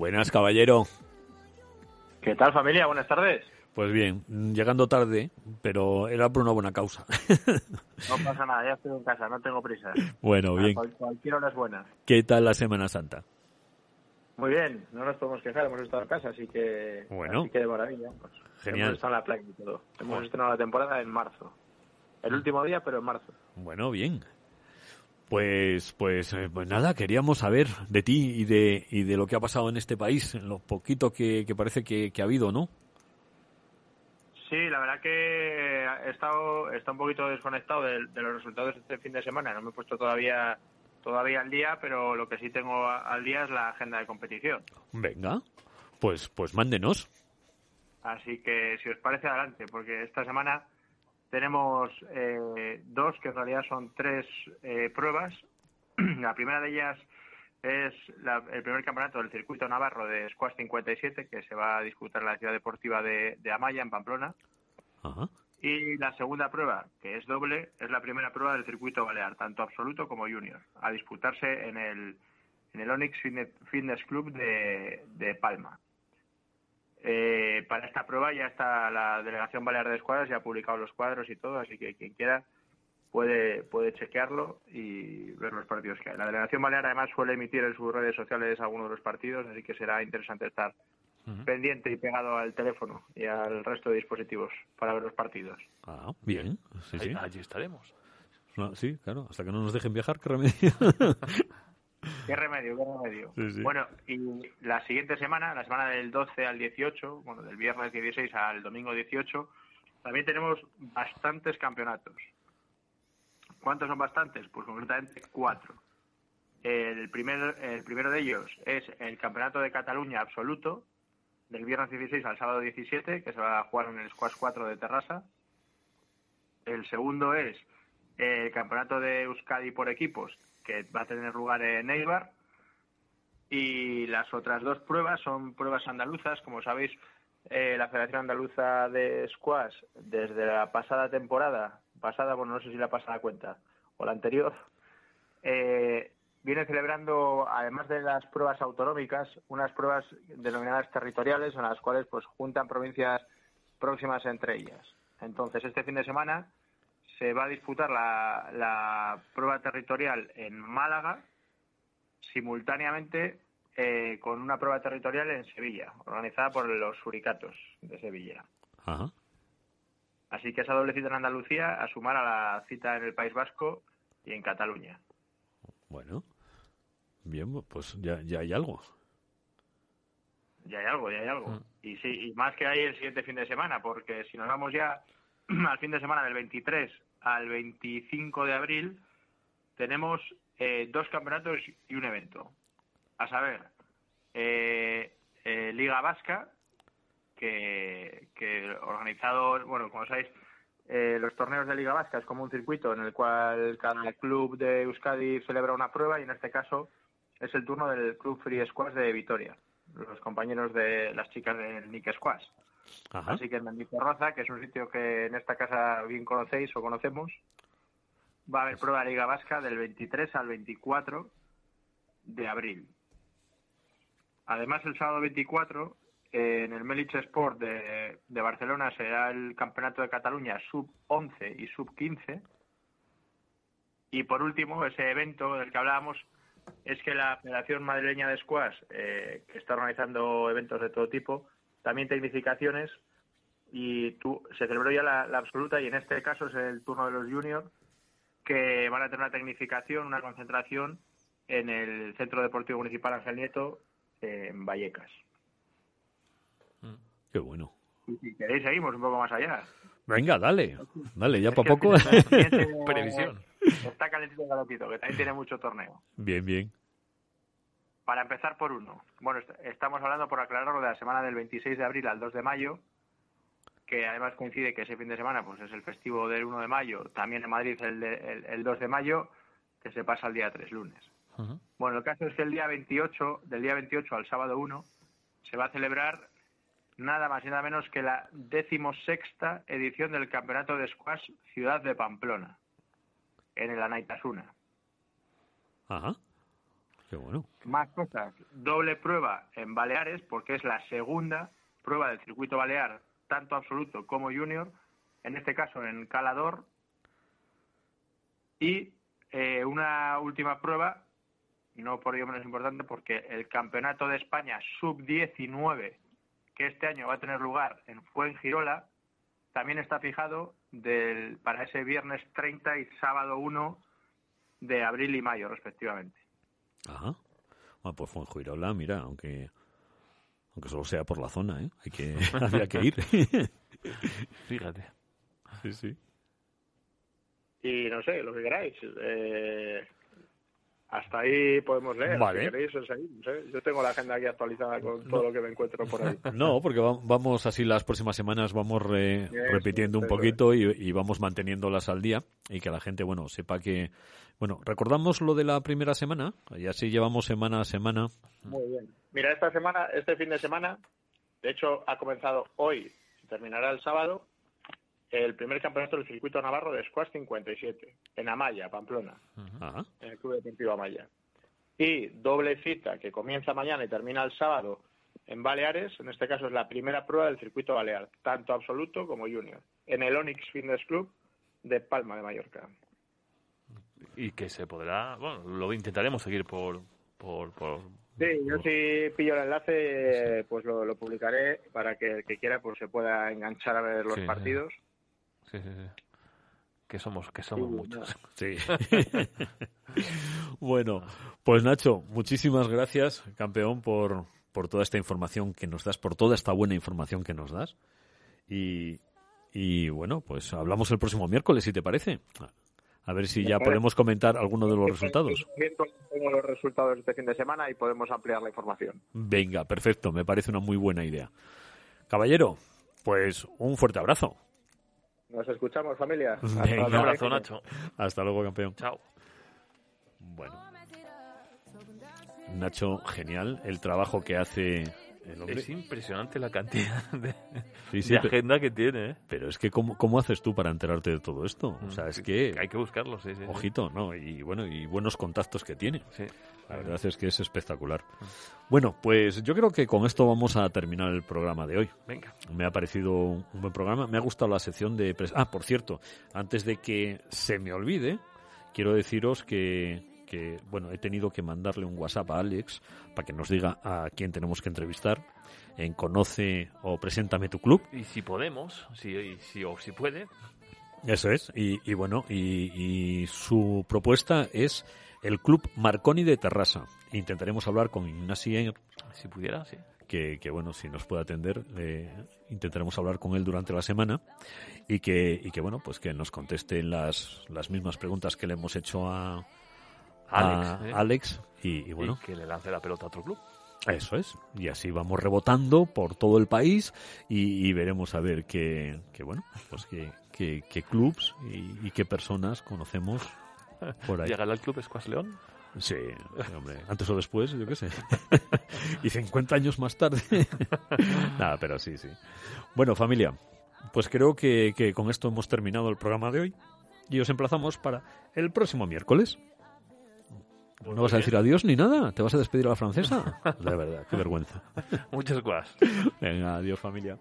B: Buenas, caballero.
G: ¿Qué tal familia? Buenas tardes.
B: Pues bien, mm, llegando tarde, pero era por una buena causa. [laughs]
G: No pasa nada, ya estoy en casa, no tengo prisa.
B: bueno, bien.
G: Cual- cualquier hora es buena.
B: ¿Qué tal la Semana Santa?
G: Muy bien, no nos podemos quejar, hemos estado en casa, así que,
B: Bueno.
G: así que de maravilla. Pues,
B: Genial.
G: Hemos estado en la playa y todo. Hemos
B: Bueno.
G: estrenado la temporada en marzo. El último día, pero en marzo.
B: Bueno, bien. Pues, pues, eh, pues nada, queríamos saber de ti y de, y de lo que ha pasado en este país, en lo poquito que, que parece que, que ha habido, ¿no?
G: Sí, la verdad que he estado, he estado un poquito desconectado de, de los resultados de este fin de semana. No me he puesto todavía todavía al día, pero lo que sí tengo al día es la agenda de competición.
B: Venga, pues, pues mándenos.
G: Así que si os parece adelante, porque esta semana tenemos eh, dos, que en realidad son tres eh, pruebas. [clears throat] la primera de ellas es la- el primer campeonato del circuito navarro de Squash 57, que se va a disputar en la ciudad deportiva de, de Amaya, en Pamplona.
B: Ajá.
G: Y la segunda prueba, que es doble, es la primera prueba del circuito balear, tanto absoluto como junior, a disputarse en el, en el Onyx Fitne- Fitness Club de, de Palma. Eh, para esta prueba ya está la Delegación Balear de Escuadras, ya ha publicado los cuadros y todo, así que quien quiera puede, puede chequearlo y ver los partidos que hay. La Delegación Balear además suele emitir en sus redes sociales algunos de los partidos, así que será interesante estar pendiente y pegado al teléfono y al resto de dispositivos para ver los partidos.
B: Ah, bien. Sí, sí.
C: Ahí- Allí estaremos.
B: No, sí, claro. Hasta que no nos dejen viajar, qué remedio. [laughs]
G: Qué remedio, qué remedio.
B: Sí, sí.
G: Bueno, y la siguiente semana, la semana del 12 al 18, bueno, del viernes 16 al domingo 18, también tenemos bastantes campeonatos. ¿Cuántos son bastantes? Pues concretamente cuatro. El, primer, el primero de ellos es el Campeonato de Cataluña Absoluto, del viernes 16 al sábado 17, que se va a jugar en el Squash 4 de Terrassa. El segundo es el Campeonato de Euskadi por equipos, que va a tener lugar en Eibar. Y las otras dos pruebas son pruebas andaluzas. Como sabéis, eh, la Federación Andaluza de Squash, desde la pasada temporada, pasada, bueno, no sé si la pasada cuenta, o la anterior, eh, viene celebrando, además de las pruebas autonómicas, unas pruebas denominadas territoriales, en las cuales pues juntan provincias próximas entre ellas. Entonces, este fin de semana se va a disputar la, la prueba territorial en Málaga, simultáneamente eh, con una prueba territorial en Sevilla, organizada por los Suricatos de Sevilla.
B: Ajá.
G: Así que esa doble cita en Andalucía a sumar a la cita en el País Vasco y en Cataluña.
B: Bueno. Bien, pues ya, ya hay algo.
G: Ya hay algo, ya hay algo. Y sí, y más que hay el siguiente fin de semana, porque si nos vamos ya [clears throat] al fin de semana del 23 al 25 de abril, tenemos eh, dos campeonatos y un evento. A saber, eh, eh, Liga Vasca, que, que organizado, bueno, como sabéis, eh, los torneos de Liga Vasca es como un circuito en el cual cada club de Euskadi celebra una prueba y en este caso es el turno del Club Free Squash de Vitoria, los compañeros de las chicas del Nick Squash.
B: Ajá.
G: Así que en Mendizorroza, que es un sitio que en esta casa bien conocéis o conocemos, va a haber prueba de Liga Vasca del 23 al 24 de abril. Además, el sábado 24, eh, en el Melich Sport de, de Barcelona será el Campeonato de Cataluña sub-11 y sub-15. Y por último, ese evento del que hablábamos es que la Federación Madrileña de Squash, eh, que está organizando eventos de todo tipo, también tecnificaciones, y tú, se celebró ya la, la absoluta, y en este caso es el turno de los juniors, que van a tener una tecnificación, una concentración en el Centro Deportivo Municipal Ángel Nieto, en Vallecas.
B: Qué bueno.
G: Y si queréis, seguimos un poco más allá.
B: Venga, dale. Dale, ya
G: Es el
B: poco. [laughs]
C: Previsión.
G: Está calentito, calentito, que también tiene mucho torneo.
B: bien, bien.
G: Para empezar por uno. Bueno, est- estamos hablando, por aclararlo, de la semana del 26 de abril al 2 de mayo, que además coincide que ese fin de semana pues es el festivo del 1 de mayo, también en Madrid el, de- el, el 2 de mayo, que se pasa al día 3, lunes. Bueno, el caso es que el día 28, del día 28 al sábado 1, se va a celebrar nada más y nada menos que la decimosexta edición del Campeonato de Squash Ciudad de Pamplona, en el Anaitasuna.
B: Ajá.
G: Más cosas. Doble prueba en Baleares, porque es la segunda prueba del circuito balear, tanto absoluto como junior, en este caso en Calador. Y eh, una última prueba, no por ello menos importante, porque el Campeonato de España Sub-19, que este año va a tener lugar en Fuengirola, también está fijado para ese viernes 30 y sábado 1 de abril y mayo, respectivamente.
B: Ajá. Bueno, pues Fuengirola, mira, aunque aunque solo sea por la zona, ¿eh? Hay que, [laughs] había que ir. [laughs]
C: Fíjate.
B: sí, sí.
G: Y no sé, lo que queráis. Eh, hasta ahí podemos leer.
B: Vale.
G: Si queréis, os seguimos, ¿eh? Yo tengo la agenda aquí actualizada con todo lo que me encuentro por ahí. [laughs]
B: No, porque va- vamos así las próximas semanas, vamos re- repitiendo un poquito y, y vamos manteniéndolas al día y que la gente, bueno, sepa que... Bueno, recordamos lo de la primera semana y así llevamos semana a semana.
G: Muy bien. Mira, esta semana, este fin de semana, de hecho, ha comenzado hoy y terminará el sábado el primer campeonato del circuito navarro de Squash 57 en Amaya, Pamplona.
B: Ajá.
G: en el Club Deportivo Amaya. Y doble cita que comienza mañana y termina el sábado en Baleares, en este caso es la primera prueba del circuito balear, tanto absoluto como junior, en el Onyx Fitness Club de Palma de Mallorca.
C: Y que se podrá, bueno, lo intentaremos seguir por, por, por
G: Sí, yo si pillo el enlace, pues lo, lo publicaré para que el que quiera pues se pueda enganchar a ver los
C: sí.
G: partidos.
C: sí, sí, sí. que somos, que somos
G: Sí,
C: muchos. [laughs]
B: Sí. [laughs] bueno, pues Nacho, muchísimas gracias, campeón, por, por toda esta información que nos das, por toda esta buena información que nos das. Y, y bueno, pues hablamos el próximo miércoles, si te parece. A ver si ya podemos comentar alguno de los resultados.
G: Tengo los resultados de este fin de semana y podemos ampliar la información.
B: Venga, perfecto, me parece una muy buena idea. Caballero, pues un fuerte abrazo.
G: Nos escuchamos, familia. [laughs] Hasta
B: Venga.
C: Un abrazo. Nacho.
B: Hasta luego, campeón.
C: Chao.
B: Bueno. Nacho, genial el trabajo que hace el hombre.
C: Es impresionante la cantidad [laughs] de,
B: Sí, sí,
C: de
B: pe-
C: agenda que tiene, ¿eh?
B: pero es que ¿cómo, ¿cómo haces tú para enterarte de todo esto? O sea, es que,
C: Hay que buscarlo, sí, sí. sí.
B: ojito, ¿no? Y bueno, y buenos contactos que tiene.
C: Sí.
B: La verdad es que es espectacular. Bueno, pues yo creo que con esto vamos a terminar el programa de hoy.
C: Venga.
B: Me ha parecido un buen programa. Me ha gustado la sección de... pres- Ah, por cierto, antes de que se me olvide, quiero deciros que, que, bueno, he tenido que mandarle un WhatsApp a Alex para que nos diga a quién tenemos que entrevistar en Conoce o Preséntame tu club.
C: Y si podemos, si, si, o si puede,
B: Eso es. Y, y bueno, y, y su propuesta es el Club Marconi de Terrassa. Intentaremos hablar con Ignasi
C: si pudiera, sí.
B: que, que, bueno, si nos puede atender, eh, intentaremos hablar con él durante la semana y que, y que bueno, pues que nos conteste las, las mismas preguntas que le hemos hecho a,
C: Alex, ¿eh?
B: Alex y, y bueno,
C: Y que le lance la pelota a otro club.
B: eso es. Y así vamos rebotando por todo el país y, y veremos a ver qué, qué bueno, pues qué, qué, qué clubs y, y qué personas conocemos por ahí. [laughs]
C: Llegará al club Squash León.
B: Sí, [laughs] hombre, antes o después, yo qué sé. [laughs] y 50 años más tarde. Nada, pero sí, sí. Bueno, familia, pues creo que, que con esto hemos terminado el programa de hoy y os emplazamos para el próximo miércoles.
C: Pues
B: ¿No vas a decir adiós ni nada? ¿Te vas a despedir a la francesa? [laughs] De verdad, qué vergüenza. [laughs]
C: Muchas gracias.
B: Venga, adiós familia.